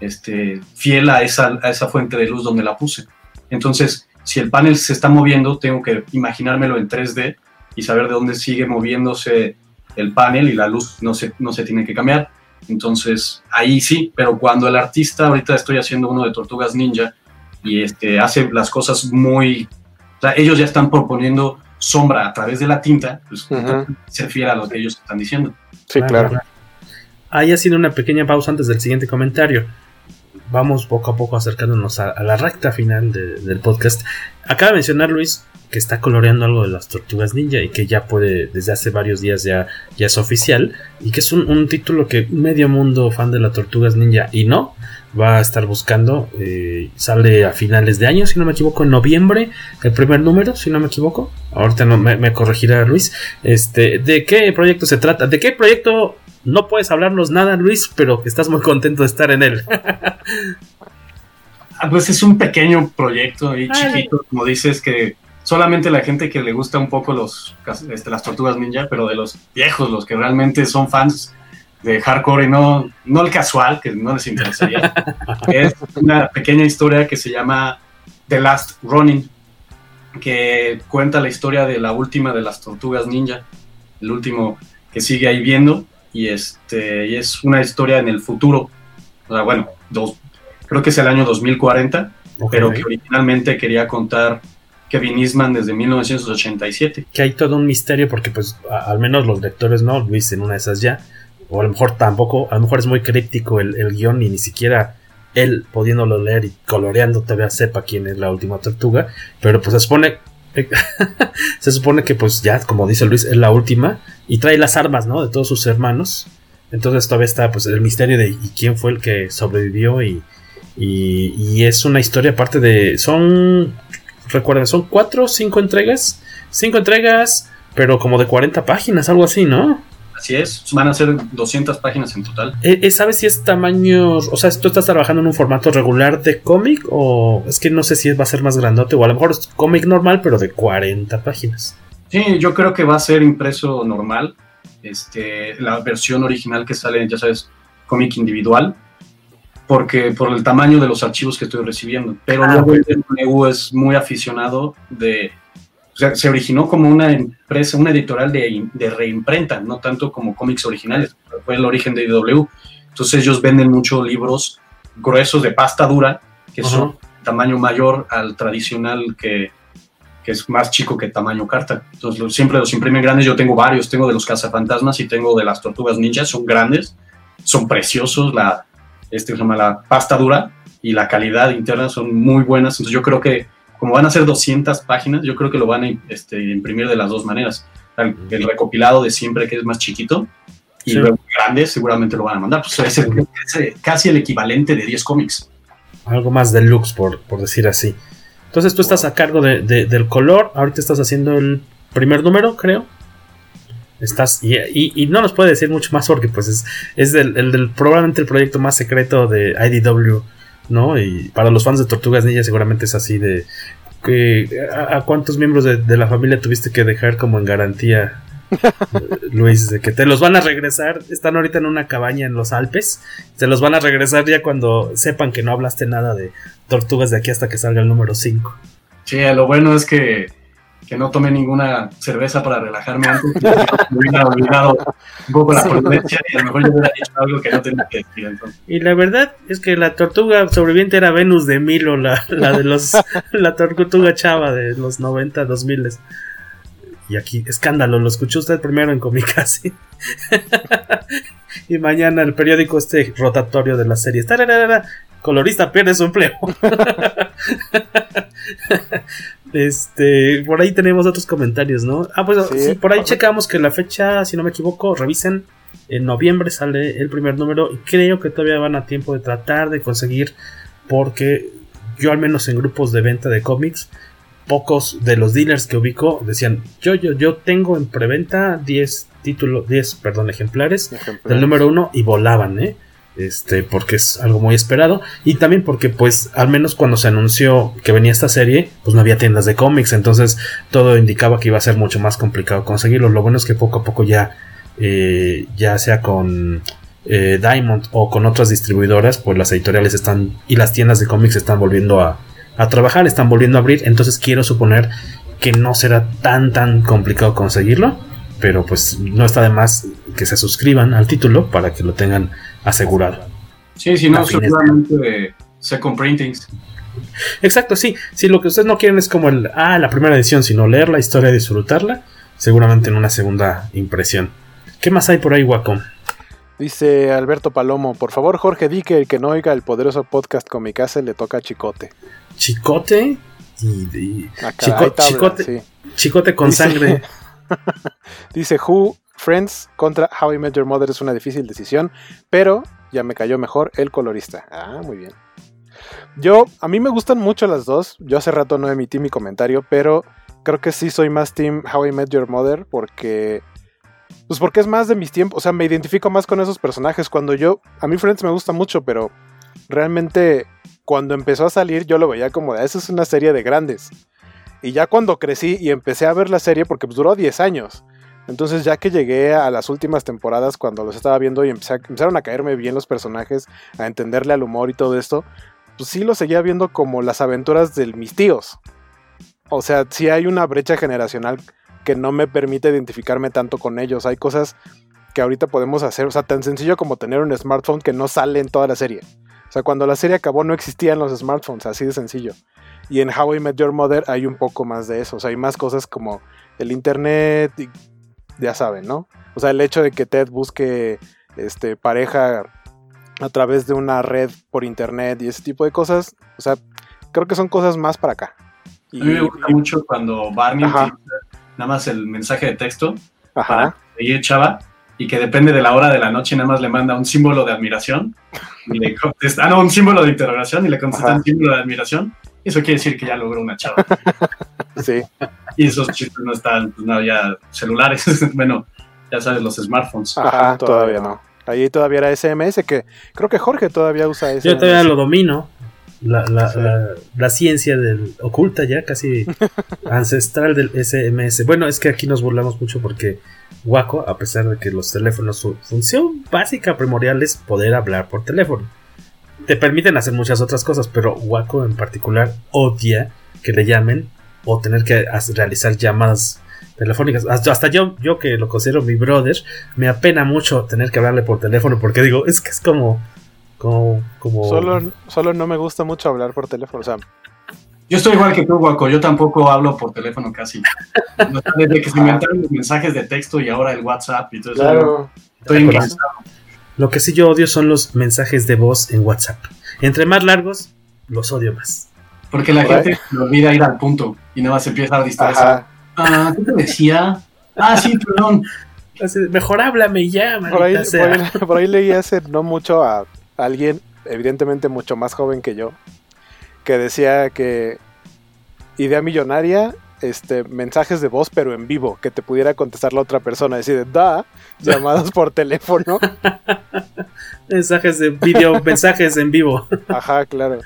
este, fiel a esa, a esa fuente de luz donde la puse. Entonces, si el panel se está moviendo, tengo que imaginármelo en 3D y saber de dónde sigue moviéndose el panel y la luz no se, no se tiene que cambiar. Entonces, ahí sí, pero cuando el artista, ahorita estoy haciendo uno de Tortugas Ninja y este, hace las cosas muy... O sea, ellos ya están proponiendo sombra a través de la tinta, pues se refiere a lo que ellos están diciendo. Sí, claro. Ahí ha sido una pequeña pausa antes del siguiente comentario vamos poco a poco acercándonos a, la recta final del podcast. Acaba de mencionar Luis que está coloreando algo de las tortugas ninja y que ya puede, desde hace varios días ya, ya es oficial y que es un, título que medio mundo fan de las tortugas ninja y no va a estar buscando. Eh, sale a finales de año, si no me equivoco, en noviembre, el primer número, si no me equivoco. Ahorita no me, me corregirá Luis. Este, ¿de qué proyecto se trata? ¿De qué proyecto no puedes hablarnos nada, Luis, pero estás muy contento de estar en él. Ah, pues es un pequeño proyecto y chiquito, como dices, que solamente la gente que le gusta un poco los, este, las tortugas ninja, pero de los viejos, los que realmente son fans de hardcore y no, no el casual, que no les interesaría. [laughs] es una pequeña historia que se llama The Last Running, que cuenta la historia de la última de las tortugas ninja, el último que sigue ahí viendo y este y es una historia en el futuro. O sea, bueno, dos, creo que es el año 2040, pero que originalmente quería contar Kevin Eastman desde 1987. Que hay todo un misterio porque pues al menos los lectores no, Luis en una de esas ya, o a lo mejor tampoco, a lo mejor es muy críptico el, el guion y ni siquiera él pudiéndolo leer y coloreando todavía sepa quién es la última tortuga, pero pues se supone [laughs] se supone que pues ya, como dice Luis, es la última y trae las armas, ¿no? De todos sus hermanos. Entonces todavía está pues el misterio de quién fue el que sobrevivió y, y, es una historia aparte de... Son... Recuerden, son cuatro o cinco entregas. Cinco entregas, pero como de 40 páginas, algo así, ¿no? Así es, van a ser 200 páginas en total. Eh, eh, ¿Sabes si es tamaño, o sea, tú estás trabajando en un formato regular de cómic o es que no sé si va a ser más grandote o a lo mejor es cómic normal pero de 40 páginas? Sí, yo creo que va a ser impreso normal. Este, la versión original que sale, ya sabes, cómic individual, porque por el tamaño de los archivos que estoy recibiendo. Pero ah, luego el es muy aficionado de o sea, se originó como una empresa, una editorial de, de reimprenta, no tanto como cómics originales, fue el origen de IDW. Entonces ellos venden muchos libros gruesos de pasta dura, que son tamaño mayor al tradicional que, que, es más chico que tamaño carta. Entonces siempre los imprimen grandes, yo tengo varios, tengo de los cazafantasmas y tengo de las tortugas ninjas, son grandes, son preciosos, la, este, se llama la pasta dura y la calidad interna son muy buenas, entonces yo creo que como van a ser 200 páginas, yo creo que lo van a este, imprimir de las dos maneras. El, recopilado de siempre, que es más chiquito, y luego grande, seguramente lo van a mandar. Pues es, casi el equivalente de 10 cómics. Algo más deluxe, por, por decir así. Entonces tú estás a cargo de, del color, ahorita estás haciendo el primer número, creo. Estás, y, no nos puede decir mucho más porque pues es, es el del, probablemente el proyecto más secreto de IDW ¿no? Y para los fans de Tortugas Ninja seguramente es así de que a, cuántos miembros de, la familia tuviste que dejar como en garantía [laughs] Luis, de que te los van a regresar, están ahorita en una cabaña en los Alpes, te los van a regresar ya cuando sepan que no hablaste nada de tortugas de aquí hasta que salga el número 5. Sí, lo bueno es que que no tomé ninguna cerveza para relajarme antes. me hubiera olvidado un poco la prudencia y a lo mejor yo hubiera dicho algo que no tenía que decir. Entonces. Y la verdad es que la tortuga sobreviviente era Venus de Milo, la, la de los la tortuga chava de los 90, 2000. Y aquí, escándalo, lo escuchó usted primero en Comicasi. [laughs] y mañana el periódico este rotatorio de la serie. Colorista pierde su empleo. [laughs] Este, por ahí tenemos otros comentarios, ¿no? Ah, pues sí, por ahí checamos que la fecha, si no me equivoco, revisen. En noviembre sale el primer número y creo que todavía van a tiempo de tratar de conseguir porque yo al menos en grupos de venta de cómics, pocos de los dealers que ubico decían, yo, yo, yo tengo en preventa 10 títulos, 10, perdón, ejemplares, ejemplares. del número 1 y volaban, ¿eh? Este, porque es algo muy esperado. Y también porque pues al menos cuando se anunció que venía esta serie pues no había tiendas de cómics. Entonces todo indicaba que iba a ser mucho más complicado conseguirlo. Lo bueno es que poco a poco ya eh, ya sea con eh, Diamond o con otras distribuidoras pues las editoriales están y las tiendas de cómics están volviendo a, a trabajar están volviendo a abrir. Entonces quiero suponer que no será tan tan complicado conseguirlo pero pues no está de más que se suscriban al título para que lo tengan asegurado. Sí, si no, seguramente second printings. Exacto, sí. Si lo que ustedes no quieren es como el, ah, la primera edición, sino leer la historia y disfrutarla, seguramente en una segunda impresión. ¿Qué más hay por ahí, Wacom? Dice Alberto Palomo, por favor Jorge, di que el que no oiga el poderoso podcast con mi casa le toca Chicote. ¿Chicote? Y, chicote, chicote con sangre. [laughs] Dice Who, Friends contra How I Met Your Mother es una difícil decisión, pero ya me cayó mejor el colorista. Ah, muy bien. Yo, a mí me gustan mucho las dos. Yo hace rato no emití mi comentario, pero creo que sí soy más team How I Met Your Mother porque... Pues porque es más de mis tiempos, o sea, me identifico más con esos personajes. Cuando yo, a mí Friends me gusta mucho, pero realmente cuando empezó a salir yo lo veía como de, esa es una serie de grandes. Y ya cuando crecí y empecé a ver la serie, porque pues duró 10 años. Entonces ya que llegué a las últimas temporadas cuando los estaba viendo y empezaron a caerme bien los personajes, a entenderle al humor y todo esto, pues sí lo seguía viendo como las aventuras de mis tíos. O sea, sí hay una brecha generacional que no me permite identificarme tanto con ellos. Hay cosas que ahorita podemos hacer, o sea, tan sencillo como tener un smartphone que no sale en toda la serie. O sea, cuando la serie acabó no existían los smartphones, así de sencillo. Y en How I Met Your Mother hay un poco más de eso. O sea, hay más cosas como el internet, ya saben, ¿no? O sea, el hecho de que Ted busque este, pareja a través de una red por internet y ese tipo de cosas. O sea, creo que son cosas más para acá. Y, a mí me gusta mucho cuando Barney nada más el mensaje de texto Ajá. para chava y que depende de la hora de la noche, nada más le manda un símbolo de admiración y le contesta, ah, no, un símbolo de interrogación y le contesta un símbolo de admiración. Eso quiere decir que ya logró una chava. [laughs] sí. Y esos chistes no están, pues no, ya celulares, [laughs] bueno, ya sabes, los smartphones. Ajá, todavía, no. Ahí todavía era SMS, que creo que Jorge todavía usa SMS. Yo todavía lo domino. La, la, la, la, ciencia del oculta ya, casi [laughs] ancestral del SMS. Bueno, es que aquí nos burlamos mucho porque Waco, a pesar de que los teléfonos, su función básica primordial es poder hablar por teléfono. Te permiten hacer muchas otras cosas, pero Waco en particular odia que le llamen o tener que realizar llamadas telefónicas. Hasta yo, yo que lo considero mi brother, me apena mucho tener que hablarle por teléfono porque digo, es que es como como, como... Solo, solo no me gusta mucho hablar por teléfono, o sea, yo estoy igual que tú, Guaco. Yo tampoco hablo por teléfono casi. Desde que se inventaron los mensajes de texto y ahora el WhatsApp y todo eso. Claro. Estoy Lo que sí yo odio son los mensajes de voz en WhatsApp. Entre más largos, los odio más. Porque la gente se olvida ir al punto y nada más empieza a distraerse. Ah, ¿qué te decía? Ah, sí, perdón. Mejor háblame ya, por ahí, por ahí, [laughs] por ahí leí hace no mucho a alguien, evidentemente mucho más joven que yo, que decía que idea millonaria, este, mensajes de voz, pero en vivo, que te pudiera contestar la otra persona, decir, da, llamadas por teléfono. [laughs] mensajes de video, [laughs] mensajes en vivo. Ajá, claro.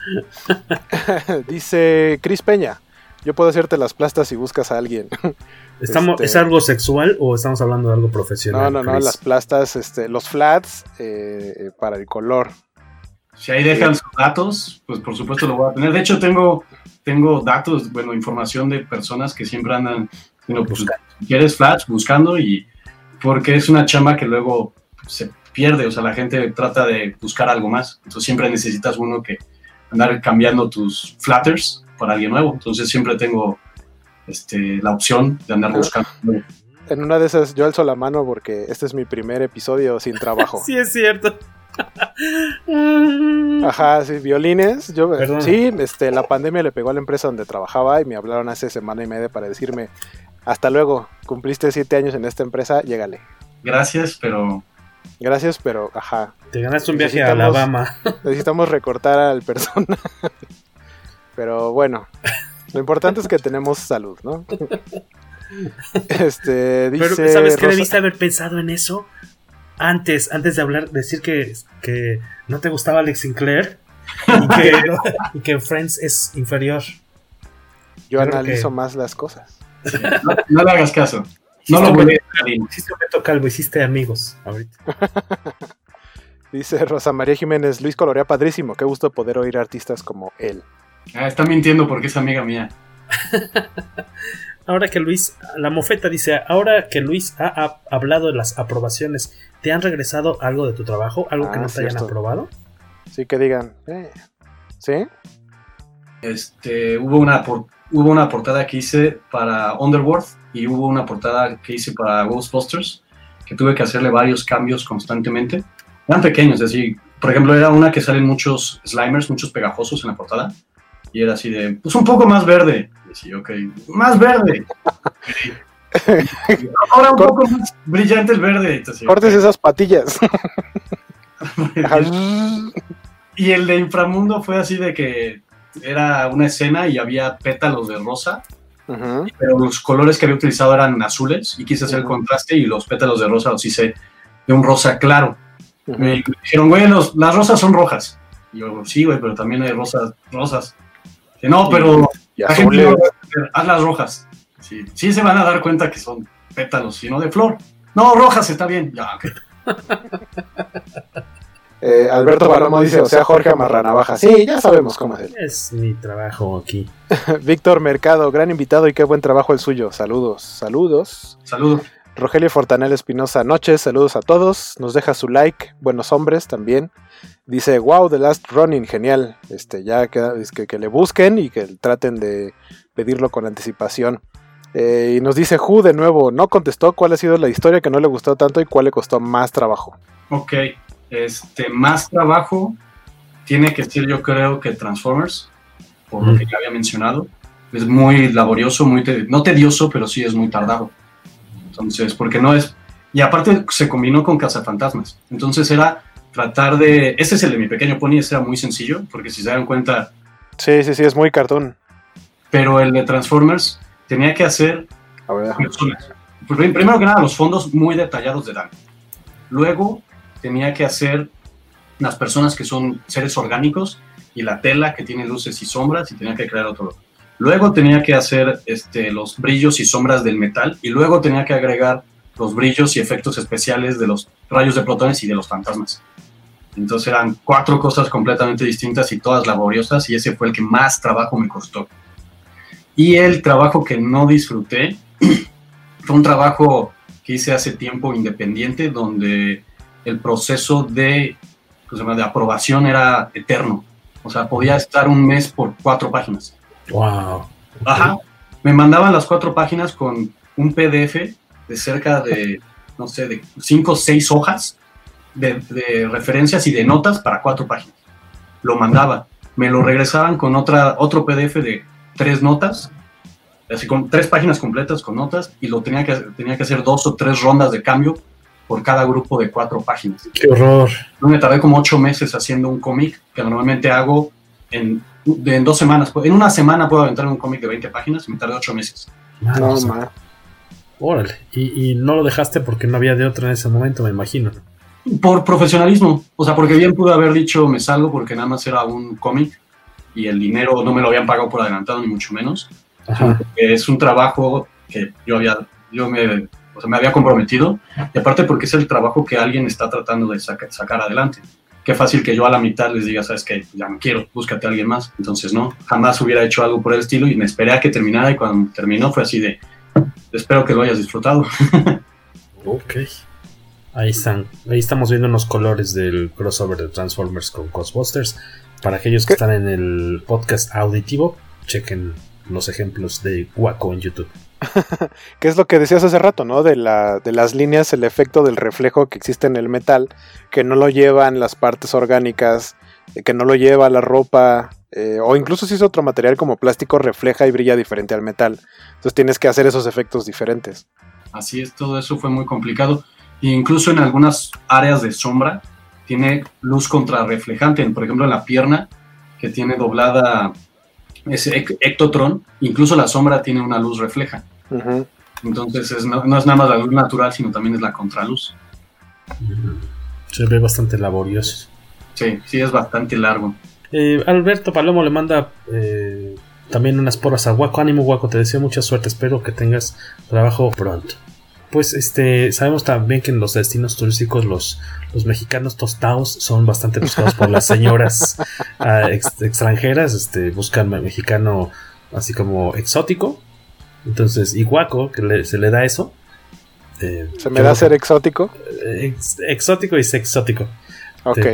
[laughs] Dice Cris Peña, yo puedo hacerte las plastas si buscas a alguien. Estamos, ¿Es este, algo sexual o estamos hablando de algo profesional? No, no, no, las plastas, este, los flats eh, para el color. Si ahí dejan sus datos, pues por supuesto lo voy a tener. De hecho, tengo, tengo datos, bueno, información de personas que siempre andan, bueno, pues, si quieres flash, buscando y porque es una chamba que luego se pierde, o sea, la gente trata de buscar algo más. Entonces siempre necesitas uno que andar cambiando tus flatters para alguien nuevo. Entonces siempre tengo este, la opción de andar buscando. En una de esas yo alzo la mano porque este es mi primer episodio sin trabajo. [laughs] sí, es cierto. Ajá, sí, violines. Yo, sí, este, la pandemia le pegó a la empresa donde trabajaba y me hablaron hace semana y media para decirme, hasta luego, cumpliste siete años en esta empresa, llégale. Gracias, pero... Gracias, pero, ajá. Te ganaste un viaje a Alabama. necesitamos recortar al personal. [laughs] pero bueno, lo importante es que tenemos salud, ¿no? [laughs] Este, dice... Pero, ¿sabes qué debiste haber pensado en eso? Antes, antes de hablar, decir que, que no te gustaba Alex Sinclair y [laughs] que, Friends es inferior. Yo, analizo más las cosas. No, le hagas caso. No lo voy a Hiciste un calvo, hiciste amigos ahorita. [laughs] Dice Rosa María Jiménez, Luis Colorea padrísimo, qué gusto poder oír artistas como él. Ah, está mintiendo porque es amiga mía. [laughs] ahora que Luis, la mofeta dice, ahora que Luis ha, hablado de las aprobaciones, ¿te han regresado algo de tu trabajo? ¿Algo que ah, no te hayan aprobado? Sí, que digan, eh, ¿sí? Este, hubo una, hubo una portada que hice para Underworld y hubo una portada que hice para Ghostbusters, que tuve que hacerle varios cambios constantemente. Eran pequeños, es decir, por ejemplo, era una que salen muchos slimers, muchos pegajosos en la portada y era así de, pues un poco más verde. Y sí, ok, más verde. [laughs] Ahora un poco más brillante el verde. Cortes esas patillas. [laughs] y el de inframundo fue así de que era una escena y había pétalos de rosa. Pero los colores que había utilizado eran azules y quise hacer el contraste y los pétalos de rosa los hice de un rosa claro. Me dijeron, güey, las rosas son rojas. Y yo, sí, güey, pero también hay rosas rosas no, pero haz las rojas. Sí, sí se van a dar cuenta que son pétalos, sino de flor. No, rojas está bien. Ya, [laughs] eh, Alberto Palomo dice, o sea, Jorge Amarranavaja. Sí, ya sabemos cómo es. Es mi trabajo aquí. [laughs] Víctor Mercado, gran invitado y qué buen trabajo el suyo. Saludos, saludos. Saludos. Rogelio Fortanel Espinosa, noches, saludos a todos. Nos deja su like, buenos hombres también. Dice, wow, The Last Running, genial. Este, ya que, que, le busquen y que traten de pedirlo con anticipación. Eh, y nos dice Who de nuevo, no contestó cuál ha sido la historia que no le gustó tanto y cuál le costó más trabajo. Ok, este, más trabajo tiene que ser yo creo que Transformers, por lo que ya había mencionado. Es muy laborioso, muy no tedioso, pero sí es muy tardado. Entonces, porque no es, Y aparte se combinó con Cazafantasmas. Entonces era tratar de... Ese es el de mi pequeño pony, ese era muy sencillo, porque si se dan cuenta... Sí, sí, sí, es muy cartón. Pero el de Transformers tenía que hacer... A ver. Primero que nada, los fondos muy detallados de Dan. Luego tenía que hacer las personas que son seres orgánicos y la tela que tiene luces y sombras y tenía que crear otro. Luego tenía que hacer este, los brillos y sombras del metal y luego tenía que agregar los brillos y efectos especiales de los rayos de protones y de los fantasmas. Entonces eran cuatro cosas completamente distintas y todas laboriosas y ese fue el que más trabajo me costó. Y el trabajo que no disfruté [clears throat] fue un trabajo que hice hace tiempo independiente donde el proceso de, pues, de aprobación era eterno. O sea, podía estar un mes por cuatro páginas. Wow. Ajá. Me mandaban las cuatro páginas con un PDF de cerca de, no sé, de cinco o seis hojas de, referencias y de notas para cuatro páginas. Lo mandaba. Me lo regresaban con otra, otro PDF de tres notas, así con tres páginas completas con notas, y lo tenía que, tenía que hacer dos o tres rondas de cambio por cada grupo de cuatro páginas. ¡Qué horror! Me tardé como ocho meses haciendo un cómic que normalmente hago en, en, dos semanas. En una semana puedo aventar un cómic de 20 páginas y me tardé ocho meses. no, Órale. Y, y, no lo dejaste porque no había de otra en ese momento, me imagino. Por profesionalismo. O sea, porque bien pude haber dicho me salgo porque nada más era un cómic y el dinero no me lo habían pagado por adelantado, ni mucho menos. Es un trabajo que yo había, yo me o sea, me había comprometido, y aparte porque es el trabajo que alguien está tratando de sacar adelante. Qué fácil que yo a la mitad les diga, sabes que ya no quiero, búscate a alguien más. Entonces, no, jamás hubiera hecho algo por el estilo y me esperé a que terminara y cuando terminó fue así de, espero que lo hayas disfrutado. [laughs] ok. Ahí están, ahí estamos viendo unos colores del crossover de Transformers con Ghostbusters. Para aquellos que están en el podcast auditivo, chequen los ejemplos de Waco en YouTube. [laughs] que es lo que decías hace rato, ¿no? De, la, de las líneas, el efecto del reflejo que existe en el metal, que no lo llevan las partes orgánicas, eh, que no lo lleva la ropa, eh, o incluso si es otro material como plástico, refleja y brilla diferente al metal. Entonces tienes que hacer esos efectos diferentes. Así es, todo eso fue muy complicado. E incluso en algunas áreas de sombra tiene luz contrarreflejante, por ejemplo en la pierna, que tiene doblada ese ectotron, incluso la sombra tiene una luz refleja. Entonces no, es nada más la luz natural, sino también es la contraluz. Se ve bastante laborioso. Sí, sí, es bastante largo. Eh, Alberto Palomo le manda eh, también unas porras a Guaco. Ánimo, Guaco, te deseo mucha suerte. Espero que tengas trabajo pronto pues este sabemos también que en los destinos turísticos los, los mexicanos tostados son bastante buscados por las señoras [laughs] ah, extranjeras, este buscan mexicano así como exótico. Entonces, Iguaco, que se le da eso. Eh, ¿Se me da ser exótico? Eh, exótico y exótico. Ok.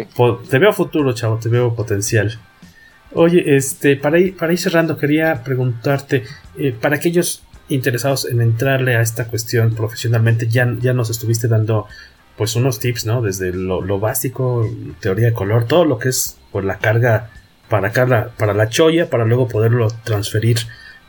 Te, veo futuro, chavo, te veo potencial. Oye, este, para ir, para ir cerrando, quería preguntarte, eh, para aquellos interesados en entrarle a esta cuestión profesionalmente, ya, ya nos estuviste dando pues unos tips, ¿no? Desde lo, básico, teoría de color, todo lo que es pues, la carga para, carga, para la choya, para luego poderlo transferir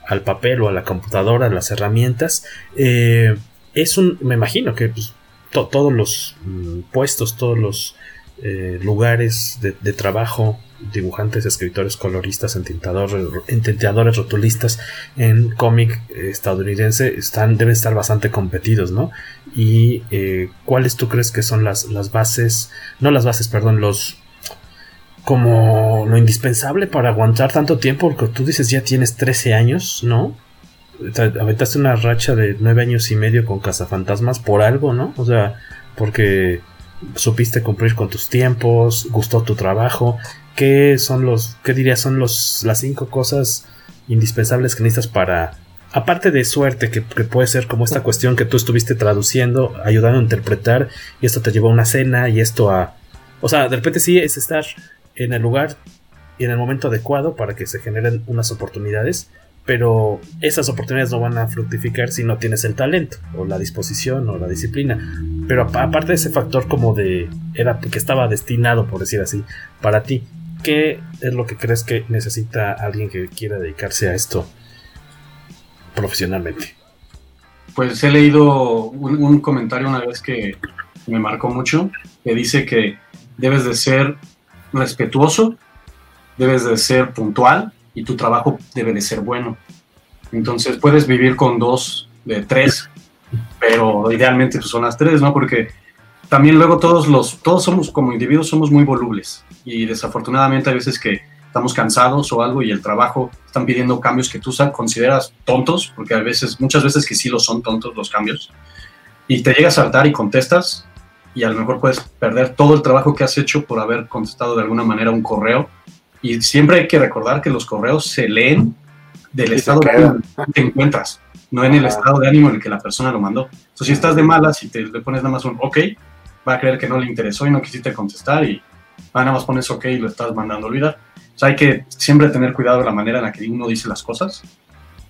al papel o a la computadora, las herramientas. Eh, es un, me imagino que pues, todos los mm, puestos, todos los eh, lugares de, trabajo, dibujantes, escritores, coloristas, entintadores, rotulistas en cómic estadounidense están, deben estar bastante competidos, ¿no? Y eh, cuáles tú crees que son las, las bases, no las bases, perdón, los como lo indispensable para aguantar tanto tiempo, porque tú dices ya tienes 13 años, ¿no? Aventaste una racha de 9 años y medio con Cazafantasmas por algo, ¿no? O sea, porque supiste cumplir con tus tiempos, gustó tu trabajo, ¿qué son los, qué dirías son los, las cinco cosas indispensables que necesitas para, aparte de suerte, que, puede ser como esta cuestión que tú estuviste traduciendo, ayudando a interpretar, y esto te llevó a una cena, y esto a, o sea, de repente sí es estar en el lugar y en el momento adecuado para que se generen unas oportunidades, pero esas oportunidades no van a fructificar si no tienes el talento o la disposición o la disciplina. Pero aparte de ese factor como de era que estaba destinado, por decir así, para ti, ¿qué es lo que crees que necesita alguien que quiera dedicarse a esto profesionalmente? pues he leído un, comentario una vez que me marcó mucho, que dice que debes de ser respetuoso, debes de ser puntual y tu trabajo debe de ser bueno. Entonces puedes vivir con dos de tres, pero idealmente pues, son las tres, ¿no? Porque también luego todos los, todos somos como individuos somos muy volubles y desafortunadamente hay veces que estamos cansados o algo y el trabajo están pidiendo cambios que tú consideras tontos, porque a veces, muchas veces que sí lo son tontos los cambios, y te llegas a saltar y contestas y a lo mejor puedes perder todo el trabajo que has hecho por haber contestado de alguna manera un correo. Y siempre hay que recordar que los correos se leen del estado de ánimo en que te encuentras, no en el estado de ánimo en el que la persona lo mandó. Entonces, si estás de malas y te le pones nada más un ok, va a creer que no le interesó y no quisiste contestar y nada más pones ok y lo estás mandando a olvidar hay que siempre tener cuidado de la manera en la que uno dice las cosas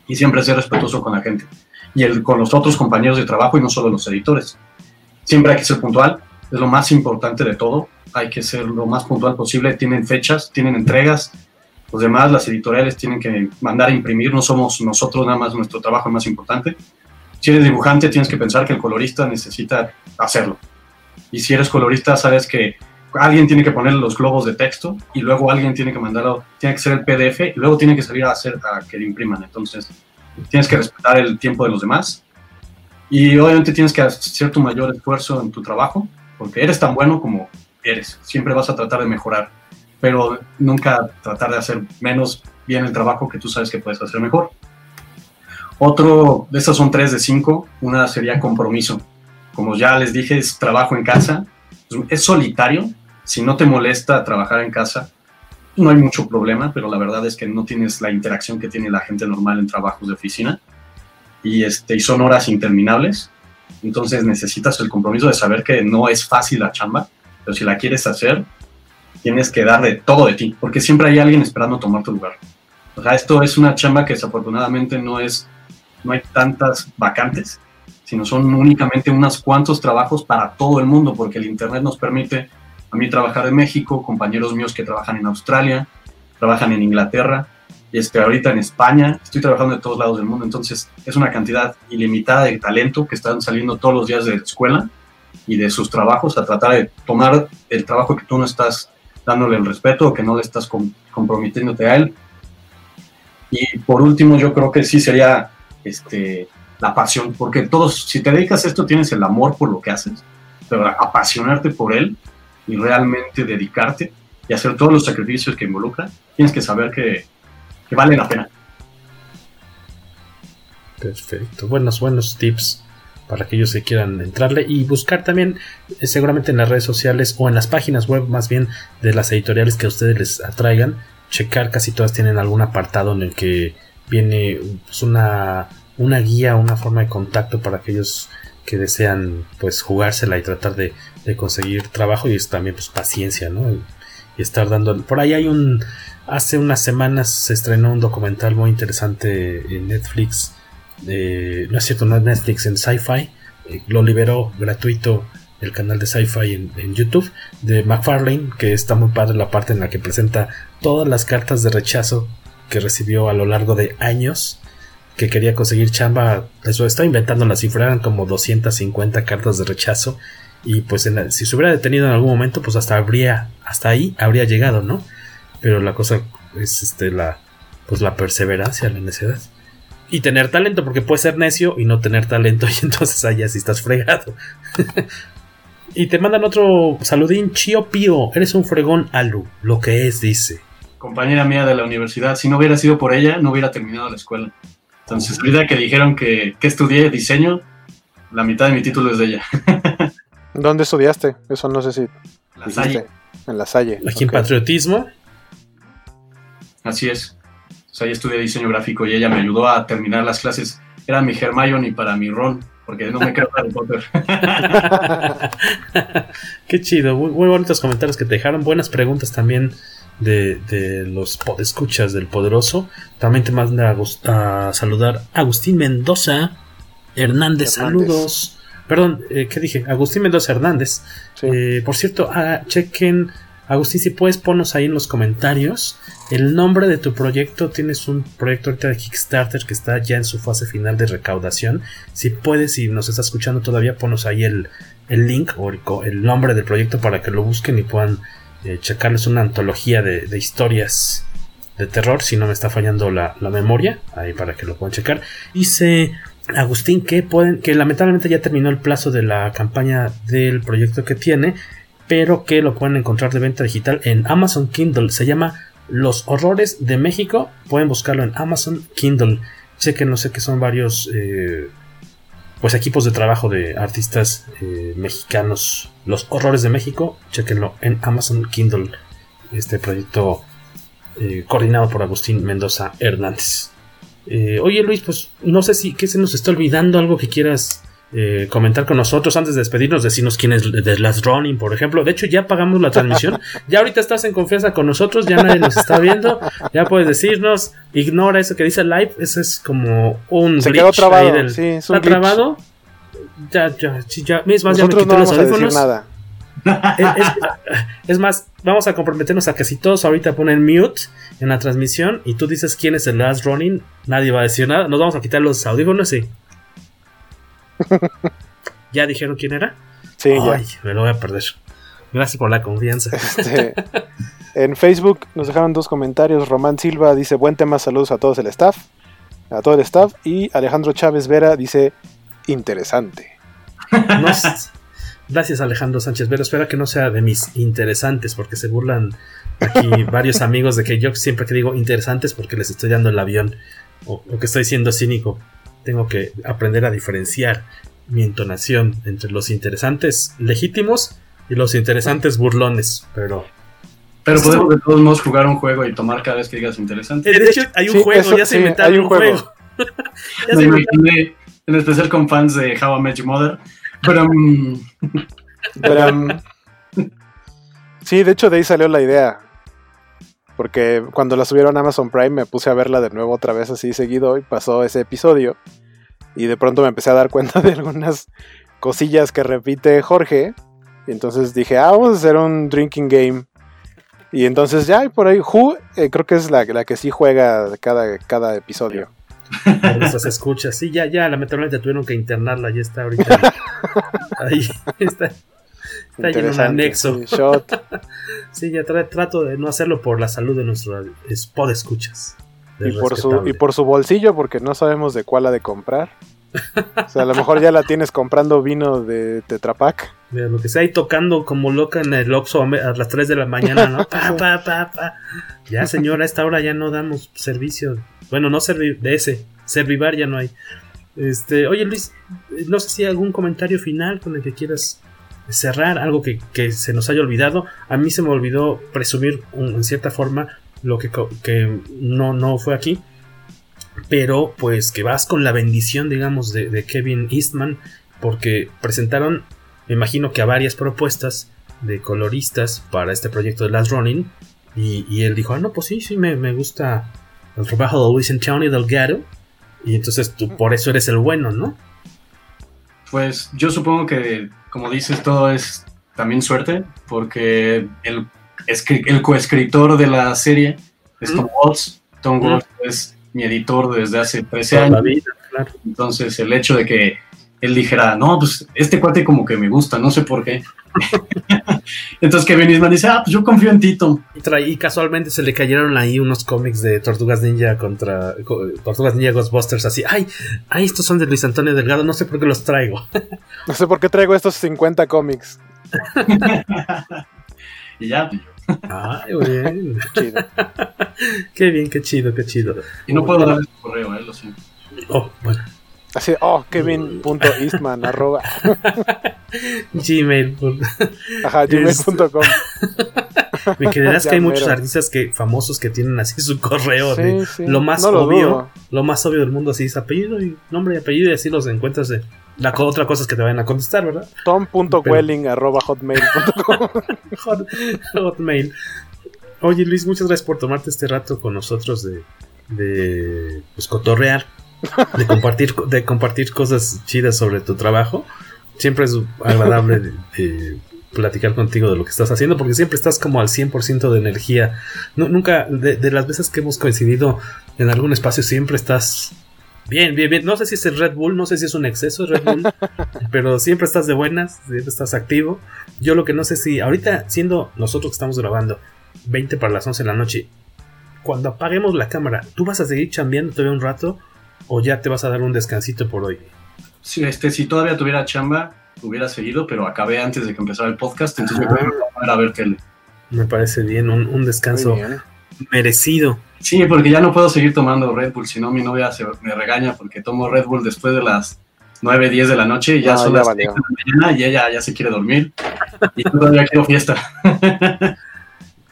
y siempre ser respetuoso con la gente y el, con los otros compañeros de trabajo y no solo los editores. Siempre hay que ser puntual, es lo más importante de todo. Hay que ser lo más puntual posible. Tienen fechas, tienen entregas. Los demás, las editoriales, tienen que mandar a imprimir. No somos nosotros nada más nuestro trabajo es más importante. Si eres dibujante, tienes que pensar que el colorista necesita hacerlo. Y si eres colorista, sabes que alguien tiene que poner los globos de texto y luego alguien tiene que mandarlo, tiene que ser el PDF y luego tiene que salir a hacer a que lo impriman. Entonces, tienes que respetar el tiempo de los demás y obviamente tienes que hacer tu mayor esfuerzo en tu trabajo porque eres tan bueno como eres. Siempre vas a tratar de mejorar, pero nunca tratar de hacer menos bien el trabajo que tú sabes que puedes hacer mejor. Otro, de estas son tres de cinco, una sería compromiso. Como ya les dije, es trabajo en casa, es solitario, si no te molesta trabajar en casa, no hay mucho problema, pero la verdad es que no tienes la interacción que tiene la gente normal en trabajos de oficina y, este, y son horas interminables. Entonces necesitas el compromiso de saber que no es fácil la chamba, pero si la quieres hacer, tienes que dar de todo de ti, porque siempre hay alguien esperando tomar tu lugar. O sea, esto es una chamba que desafortunadamente no es, no hay tantas vacantes, sino son únicamente unos cuantos trabajos para todo el mundo, porque el Internet nos permite a mí trabajar en México, compañeros míos que trabajan en Australia, trabajan en Inglaterra, y este, ahorita en España, estoy trabajando de todos lados del mundo, entonces es una cantidad ilimitada de talento que están saliendo todos los días de la escuela y de sus trabajos a tratar de tomar el trabajo que tú no estás dándole el respeto o que no le estás comprometiéndote a él. Y por último, yo creo que sí sería este, la pasión, porque todos, si te dedicas a esto, tienes el amor por lo que haces, pero apasionarte por él y realmente dedicarte y hacer todos los sacrificios que involucra, tienes que saber que, vale la pena. Perfecto, buenos, buenos tips para aquellos que quieran entrarle y buscar también eh, seguramente en las redes sociales o en las páginas web más bien de las editoriales que a ustedes les atraigan, checar casi todas tienen algún apartado en el que viene pues, una, una guía, una forma de contacto para aquellos que desean pues jugársela y tratar de, conseguir trabajo y es también pues paciencia, ¿no? Y, estar dando... Por ahí hay un... Hace unas semanas se estrenó un documental muy interesante en Netflix. no es cierto, no es Netflix, en Sci-Fi. Eh, lo liberó gratuito el canal de Sci-Fi en, en, YouTube de McFarlane, que está muy padre la parte en la que presenta todas las cartas de rechazo que recibió a lo largo de años que quería conseguir chamba, eso está inventando la cifra, eran como 250 cartas de rechazo y pues si se hubiera detenido en algún momento pues hasta habría hasta ahí habría llegado, ¿no? Pero la cosa es este la pues la perseverancia, la necedad. Y tener talento, porque puede ser necio y no tener talento, [laughs] y entonces allá si estás fregado. [laughs] y te mandan otro saludín, Chio Pío, eres un fregón Alu, lo que es, dice. Compañera mía de la universidad, si no hubiera sido por ella, no hubiera terminado la escuela. Entonces, ahorita que dijeron que, que estudié diseño, la mitad de mi título es de ella. [laughs] ¿Dónde estudiaste? Eso no sé si. La Salle. En la Salle. Aquí en Patriotismo. Así es. O sea, ahí estudié diseño gráfico y ella me ayudó a terminar las clases. Era mi Hermione para mi Ron, porque no me creo Harry Potter. [laughs] Qué chido, muy, muy, bonitos comentarios que te dejaron, buenas preguntas también de, de los escuchas del poderoso. También te manda a, saludar Agustín Mendoza Hernández, saludos. Perdón, eh, ¿qué dije? Agustín Mendoza Hernández. Eh, por cierto, ah, chequen Agustín, si puedes ponos ahí en los comentarios el nombre de tu proyecto. Tienes un proyecto ahorita de Kickstarter que está ya en su fase final de recaudación. Si puedes, si nos estás escuchando todavía, ponos ahí el, link o el, nombre del proyecto para que lo busquen y puedan eh, checarles una antología de, historias de terror, si no me está fallando la, memoria, ahí para que lo puedan checar. Dice Agustín que pueden, que lamentablemente ya terminó el plazo de la campaña del proyecto que tiene, pero que lo pueden encontrar de venta digital en Amazon Kindle. Se llama Los Horrores de México. Pueden buscarlo en Amazon Kindle. que no sé que son varios eh, pues equipos de trabajo de artistas eh, mexicanos. Los Horrores de México. Chequenlo en Amazon Kindle. Este proyecto eh, coordinado por Agustín Mendoza Hernández. oye Luis, pues no sé si que se nos está olvidando algo que quieras eh, comentar con nosotros antes de despedirnos, decirnos quién es de Last Running, por ejemplo. De hecho, ya pagamos la transmisión. [laughs] Ya ahorita estás en confianza con nosotros, ya nadie nos está viendo. Ya puedes decirnos, ignora eso que dice live. Eso es como un. Se quedó trabado. ¿Está trabado? Ya, ya, ya. Es más, ya me no los audífonos. nada. Es, más, vamos a comprometernos a que si todos ahorita ponen mute en la transmisión y tú dices quién es el Last Running, nadie va a decir nada. Nos vamos a quitar los audífonos y. [laughs] ¿Ya dijeron quién era? Sí, Ay, me lo voy a perder. Gracias por la confianza. Este, en Facebook nos dejaron dos comentarios. Román Silva dice: Buen tema, saludos a todos el staff. A todo el staff. Y Alejandro Chávez Vera dice: Interesante. gracias, Alejandro Sánchez Vera. Espera que no sea de mis interesantes, porque se burlan aquí varios amigos de que yo siempre que digo interesantes, porque les estoy dando el avión o que estoy siendo cínico tengo que aprender a diferenciar mi entonación entre los interesantes legítimos y los interesantes burlones, pero... Pero podemos de todos modos jugar un juego y tomar cada vez que digas interesante. De hecho, hay un juego, ya se inventaron un juego. [laughs] en especial con fans de How I Met Your Mother. Pero... pero sí, de hecho de ahí salió la idea. Porque cuando la subieron a Amazon Prime me puse a verla de nuevo otra vez así seguido y pasó ese episodio. Y de pronto me empecé a dar cuenta de algunas cosillas que repite Jorge. Y entonces dije, ah, vamos a hacer un drinking game. Y entonces ya, y por ahí, Who, eh, creo que es la, la, que sí juega cada, cada episodio. [laughs] Se escucha, sí, ya, ya, lamentablemente tuvieron que internarla, ya está ahorita. ahí [laughs] está. Está lleno un anexo. Sí, [laughs] ya trato de no hacerlo por la salud de nuestro spot escuchas. Y por, su, y por su bolsillo, porque no sabemos de cuál ha de comprar. O sea, a lo mejor ya la tienes comprando vino de Tetrapac. De lo que sea, ahí tocando como loca en el Oxxo a las 3 de la mañana, ¿no? Pa, pa, pa, ya, señora, a esta hora ya no damos servicio. Bueno, no servir de ese. Servivar ya no hay. Este, oye Luis, no sé si hay algún comentario final con el que quieras cerrar, algo que, se nos haya olvidado. A mí se me olvidó presumir en cierta forma lo que, que no, no fue aquí. Pero pues que vas con la bendición, digamos, de, Kevin Eastman. Porque presentaron, me imagino que a varias propuestas de coloristas para este proyecto de Last Running. Y, él dijo, ah, no, pues sí, sí, me, me gusta el trabajo de Luis Antonio Delgado. Y entonces tú por eso eres el bueno, ¿no? Pues yo supongo que, como dices, todo es también suerte, porque el, el coescritor de la serie es Tom Waltz. Tom Waltz es mi editor desde hace 13 años. Entonces, el hecho de que él dijera, no, pues este cuate como que me gusta, no sé por qué. [laughs] Entonces Kevin Eastman dice, ah, pues yo confío en Tito. Y, casualmente se le cayeron ahí unos cómics de Tortugas Ninja contra Tortugas Ninja Ghostbusters, así, ay, ay, estos son de Luis Antonio Delgado, no sé por qué los traigo. [laughs] no sé por qué traigo estos 50 cómics. [laughs] y ya. Ay, bien. qué bien, qué chido, qué chido. Y no puedo dar el correo, eh, lo siento. Oh, bueno. Así, oh, kevin.eastman, [laughs] arroba. Gmail. Ajá, gmail.com. [laughs] Me creerás que hay muchos artistas que, famosos que tienen así su correo. Lo más obvio, lo, más obvio del mundo, así es apellido y nombre y apellido, y así los encuentras. De, la otra cosa es que te vayan a contestar, ¿verdad? Tom.welling arroba hotmail.com. [laughs] hotmail. Oye Luis, muchas gracias por tomarte este rato con nosotros de, de pues, cotorrear de compartir, de compartir cosas chidas sobre tu trabajo. Siempre es agradable platicar contigo de lo que estás haciendo, porque siempre estás como al 100% de energía. nunca, de, las veces que hemos coincidido en algún espacio, siempre estás bien, bien, bien. No sé si es el Red Bull, no sé si es un exceso de Red Bull, [laughs] pero siempre estás de buenas, siempre estás activo. Yo lo que no sé si, ahorita siendo nosotros que estamos grabando 20 para las 11 de la noche, cuando apaguemos la cámara, ¿tú vas a seguir chambeando todavía un rato o ya te vas a dar un descansito por hoy? Sí, este, si todavía tuviera chamba, hubiera seguido, pero acabé antes de que empezara el podcast, entonces me voy a, a ver tele. Me parece bien, un, descanso merecido. Sí, porque ya no puedo seguir tomando Red Bull, si no mi novia se, me regaña porque tomo Red Bull después de las 9, 10 de la noche y ya son las de la mañana y ella ya se quiere dormir y todavía quiero fiesta. [laughs]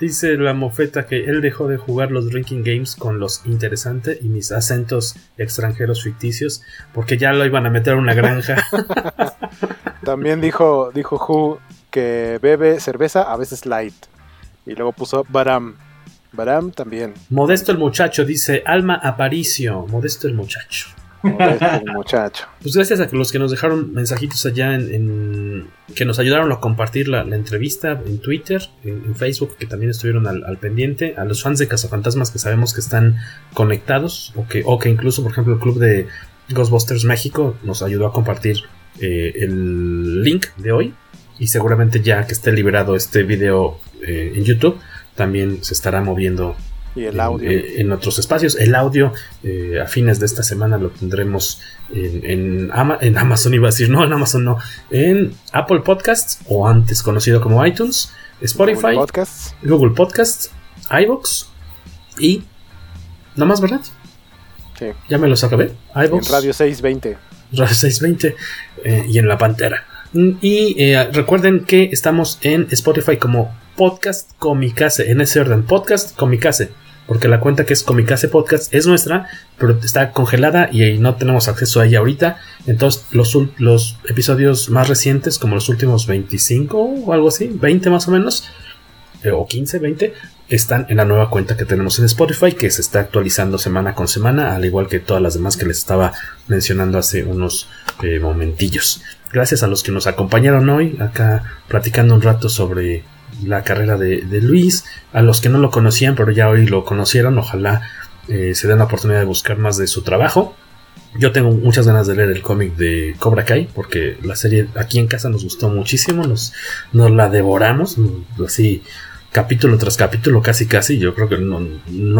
Dice la mofeta que él dejó de jugar los drinking games con los interesantes y mis acentos extranjeros ficticios porque ya lo iban a meter a una granja. [laughs] También dijo, dijo Who que bebe cerveza, a veces light. Y luego puso Baram. Baram también. Modesto el muchacho, dice Alma Aparicio. Modesto el muchacho. Muchacho. Pues gracias a los que nos dejaron mensajitos allá en, que nos ayudaron a compartir la, entrevista en Twitter, en, Facebook, que también estuvieron al, pendiente, a los fans de Cazafantasmas que sabemos que están conectados, o que, o que incluso, por ejemplo, el club de Ghostbusters México nos ayudó a compartir eh, el link de hoy. Y seguramente ya que esté liberado este video eh, en YouTube, también se estará moviendo y el audio. Eh, en, otros espacios. El audio eh, a fines de esta semana lo tendremos en, en, Amazon, iba a decir, no, en Amazon no, en Apple Podcasts o antes conocido como iTunes, Spotify, Google Podcasts, Google Podcasts iVoox y no más, ¿verdad? Sí. Ya me los acabé. iVoox, en Radio 620. Radio 620 eh, y en La Pantera. Y recuerden que estamos en Spotify como Podcast Comicase, en ese orden, Podcast Comicase, porque la cuenta que es Comicase Podcast es nuestra, pero está congelada y no tenemos acceso a ella ahorita. Entonces, los, los episodios más recientes, como los últimos 25 o algo así, 20 más o menos, eh, o 15, 20, están en la nueva cuenta que tenemos en Spotify, que se está actualizando semana con semana, al igual que todas las demás que les estaba mencionando hace unos eh, momentillos. Gracias a los que nos acompañaron hoy, acá platicando un rato sobre la carrera de, Luis. A los que no lo conocían, pero ya hoy lo conocieron, ojalá eh, se den la oportunidad de buscar más de su trabajo. Yo tengo muchas ganas de leer el cómic de Cobra Kai, porque la serie aquí en casa nos gustó muchísimo, nos, nos la devoramos, así capítulo tras capítulo, casi casi. Yo creo que no,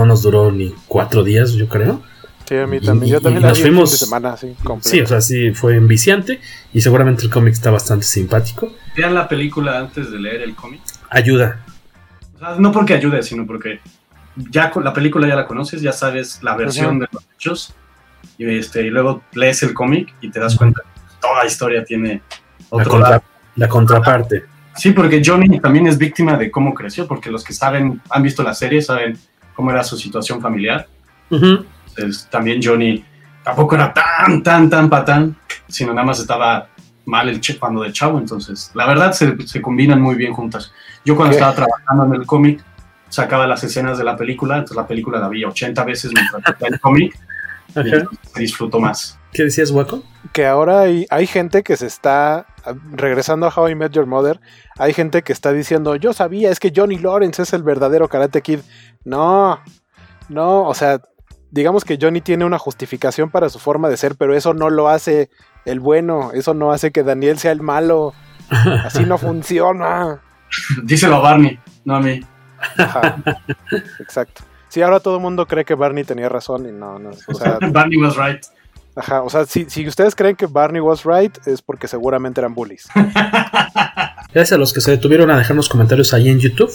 nos duró ni cuatro días, yo creo. Sí, a mí también. yo también nos fuimos. semana, sí, o sea, sí, fue enviciante y seguramente el cómic está bastante simpático. Vean la película antes de leer el cómic ayuda. no porque ayude, sino porque ya la película ya la conoces, ya sabes la versión de los hechos, y, este, y luego lees el cómic y te das cuenta que toda la historia tiene la, la contraparte. Sí, porque Johnny también es víctima de cómo creció, porque los que saben, han visto la serie, saben cómo era su situación familiar. También Johnny tampoco era tan, tan, tan patán, sino nada más estaba mal el cuando de chavo, entonces la verdad se, se combinan muy bien juntas. Yo cuando estaba trabajando en el cómic sacaba las escenas de la película, entonces la película la vi 80 veces mientras el cómic disfruto más. ¿Qué decías, Waco? Que ahora hay, hay gente que se está, regresando a How I Met Your Mother, hay gente que está diciendo, yo sabía, es que Johnny Lawrence es el verdadero Karate Kid. No, no, o sea, digamos que Johnny tiene una justificación para su forma de ser, pero eso no lo hace el bueno, eso no hace que Daniel sea el malo. [laughs] Así no funciona. Díselo a Barney, no a mí. Exacto. Sí, ahora todo el mundo cree que Barney tenía razón y no, no. O sea, [laughs] Barney was right. Ajá, o sea, si, si, ustedes creen que Barney was right, es porque seguramente eran bullies. Gracias a los que se detuvieron a dejarnos comentarios ahí en YouTube,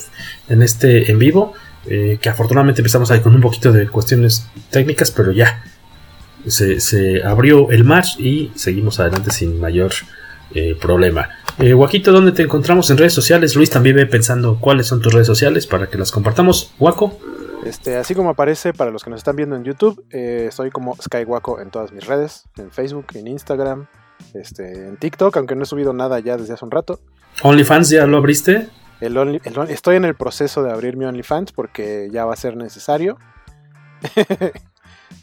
en este en vivo, eh, que afortunadamente empezamos ahí con un poquito de cuestiones técnicas, pero ya se, se abrió el match y seguimos adelante sin mayor eh, problema. Eh, Guaquito, ¿dónde te encontramos en redes sociales? Luis también ve pensando cuáles son tus redes sociales para que las compartamos. Guaco. Este, así como aparece para los que nos están viendo en YouTube, eh, estoy como Skywaco en todas mis redes, en Facebook, en Instagram, este, en TikTok, aunque no he subido nada ya desde hace un rato. ¿OnlyFans ya lo abriste? Estoy en el proceso de abrir mi OnlyFans porque ya va a ser necesario. [laughs]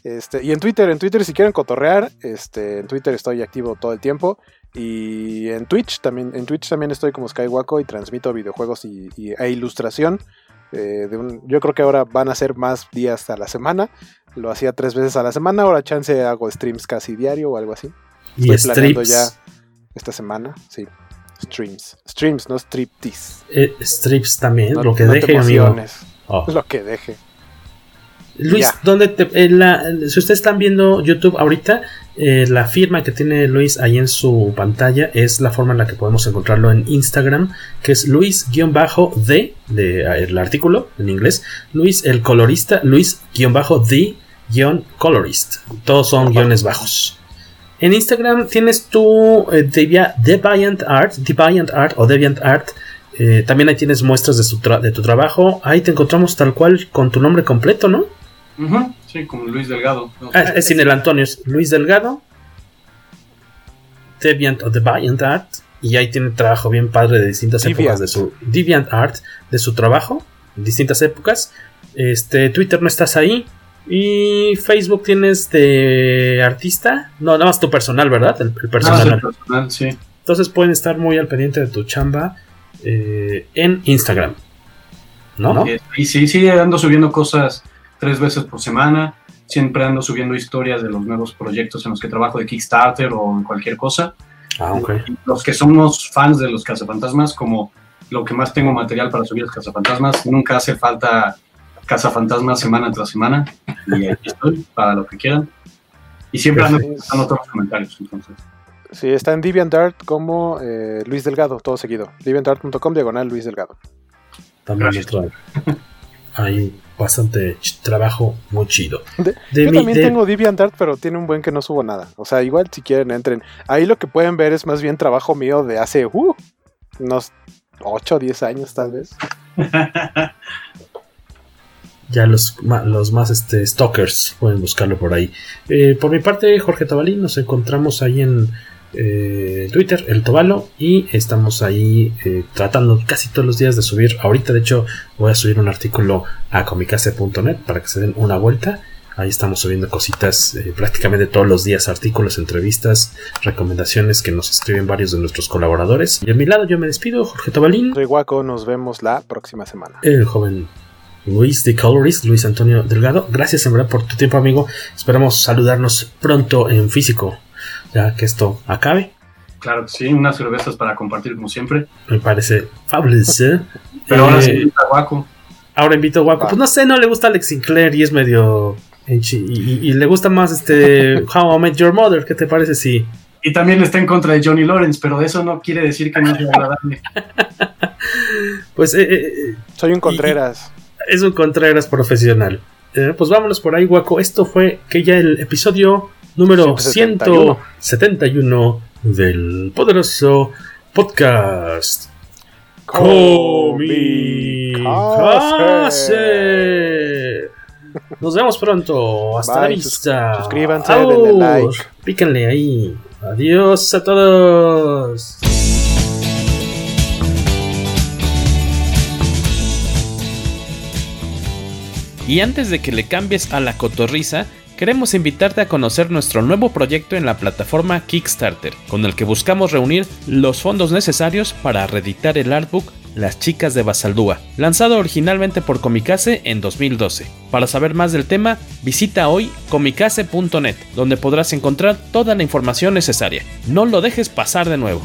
Este, y en Twitter, en Twitter si quieren cotorrear, este, en Twitter estoy activo todo el tiempo. Y en Twitch también, en Twitch también estoy como Skywaco y transmito videojuegos y, e ilustración. Eh, yo creo que ahora van a ser más días a la semana. Lo hacía tres veces a la semana, ahora chance hago streams casi diario o algo así. Estoy ¿Y planeando ya esta semana, sí. Streams. Streams, no striptease. Eh, strips también, lo que deje, amigo. Oh. Lo que deje. Luis, ¿dónde te, si ustedes están viendo YouTube ahorita, eh, la firma que tiene Luis ahí en su pantalla es la forma en la que podemos encontrarlo en Instagram, que es Luis-D, de el artículo en inglés, Luis el colorista, Luis-D-colorist. Todos son guiones bajos. En Instagram tienes tu eh, Deviant Art, Deviant Art o Deviant Art. Eh, también ahí tienes muestras de, de tu trabajo. Ahí te encontramos tal cual con tu nombre completo, ¿no? Sí, como Luis Delgado. Ah, es sin el Antonio, es Luis Delgado, Deviant o Deviant Art, y ahí tiene trabajo bien padre de distintas épocas de su Deviant Art, de su trabajo, en distintas épocas. Este, Twitter no estás ahí. Y Facebook tienes de artista. No, nada más tu personal, ¿verdad? El, personal. sí. Entonces pueden estar muy al pendiente de tu chamba eh, en Instagram. ¿No? Y sí, sigue ando subiendo cosas tres veces por semana. Siempre ando subiendo historias de los nuevos proyectos en los que trabajo de Kickstarter o en cualquier cosa. Ah, Los que somos fans de los cazafantasmas, como lo que más tengo material para subir es cazafantasmas, nunca hace falta cazafantasmas semana tras semana. Y aquí estoy para lo que quieran. Y siempre ando contestando todos los comentarios. Entonces. Sí, está en DeviantArt como eh, Luis Delgado, todo seguido. DeviantArt.com diagonal Luis Delgado. También Ahí bastante trabajo muy chido. yo también tengo DeviantArt, pero tiene un buen que no subo nada. O sea, igual si quieren entren. Ahí lo que pueden ver es más bien trabajo mío de hace uh, unos 8 o 10 años tal vez. [laughs] ya los, los más este, stalkers pueden buscarlo por ahí. Eh, por mi parte, Jorge Tabalín, nos encontramos ahí en eh, Twitter, el Tobalo, y estamos ahí eh, tratando casi todos los días de subir. Ahorita, de hecho, voy a subir un artículo a comicase.net para que se den una vuelta. Ahí estamos subiendo cositas eh, prácticamente todos los días, artículos, entrevistas, recomendaciones que nos escriben varios de nuestros colaboradores. Y a mi lado yo me despido, Jorge Tobalín. Soy Guaco, nos vemos la próxima semana. El joven Luis de Colorist, Luis Antonio Delgado. Gracias en verdad por tu tiempo, amigo. Esperamos saludarnos pronto en físico ya que esto acabe. Claro sí, unas cervezas para compartir como siempre. Me parece fabuloso. ¿eh? [laughs] Pero ahora sí eh, invita a Guaco. Ahora invito a Guaco. Pues no sé, no le gusta Alex Sinclair y es medio. Y, y, le gusta más este [laughs] How I Met Your Mother. ¿Qué te parece si.? Y también está en contra de Johnny Lawrence, pero eso no quiere decir que no sea agradable. [laughs] pues. Eh, Soy un Contreras. Es un Contreras profesional. pues vámonos por ahí, Guaco. Esto fue que ya el episodio número 171, del poderoso podcast Comicase. Nos vemos pronto. Hasta la vista. Suscríbanse, denle like. Píquenle ahí. Adiós a todos. Y antes de que le cambies a la cotorriza, queremos invitarte a conocer nuestro nuevo proyecto en la plataforma Kickstarter, con el que buscamos reunir los fondos necesarios para reeditar el artbook Las chicas de Basaldúa, lanzado originalmente por Comicase en 2012. Para saber más del tema, visita hoy comicase.net, donde podrás encontrar toda la información necesaria. No lo dejes pasar de nuevo.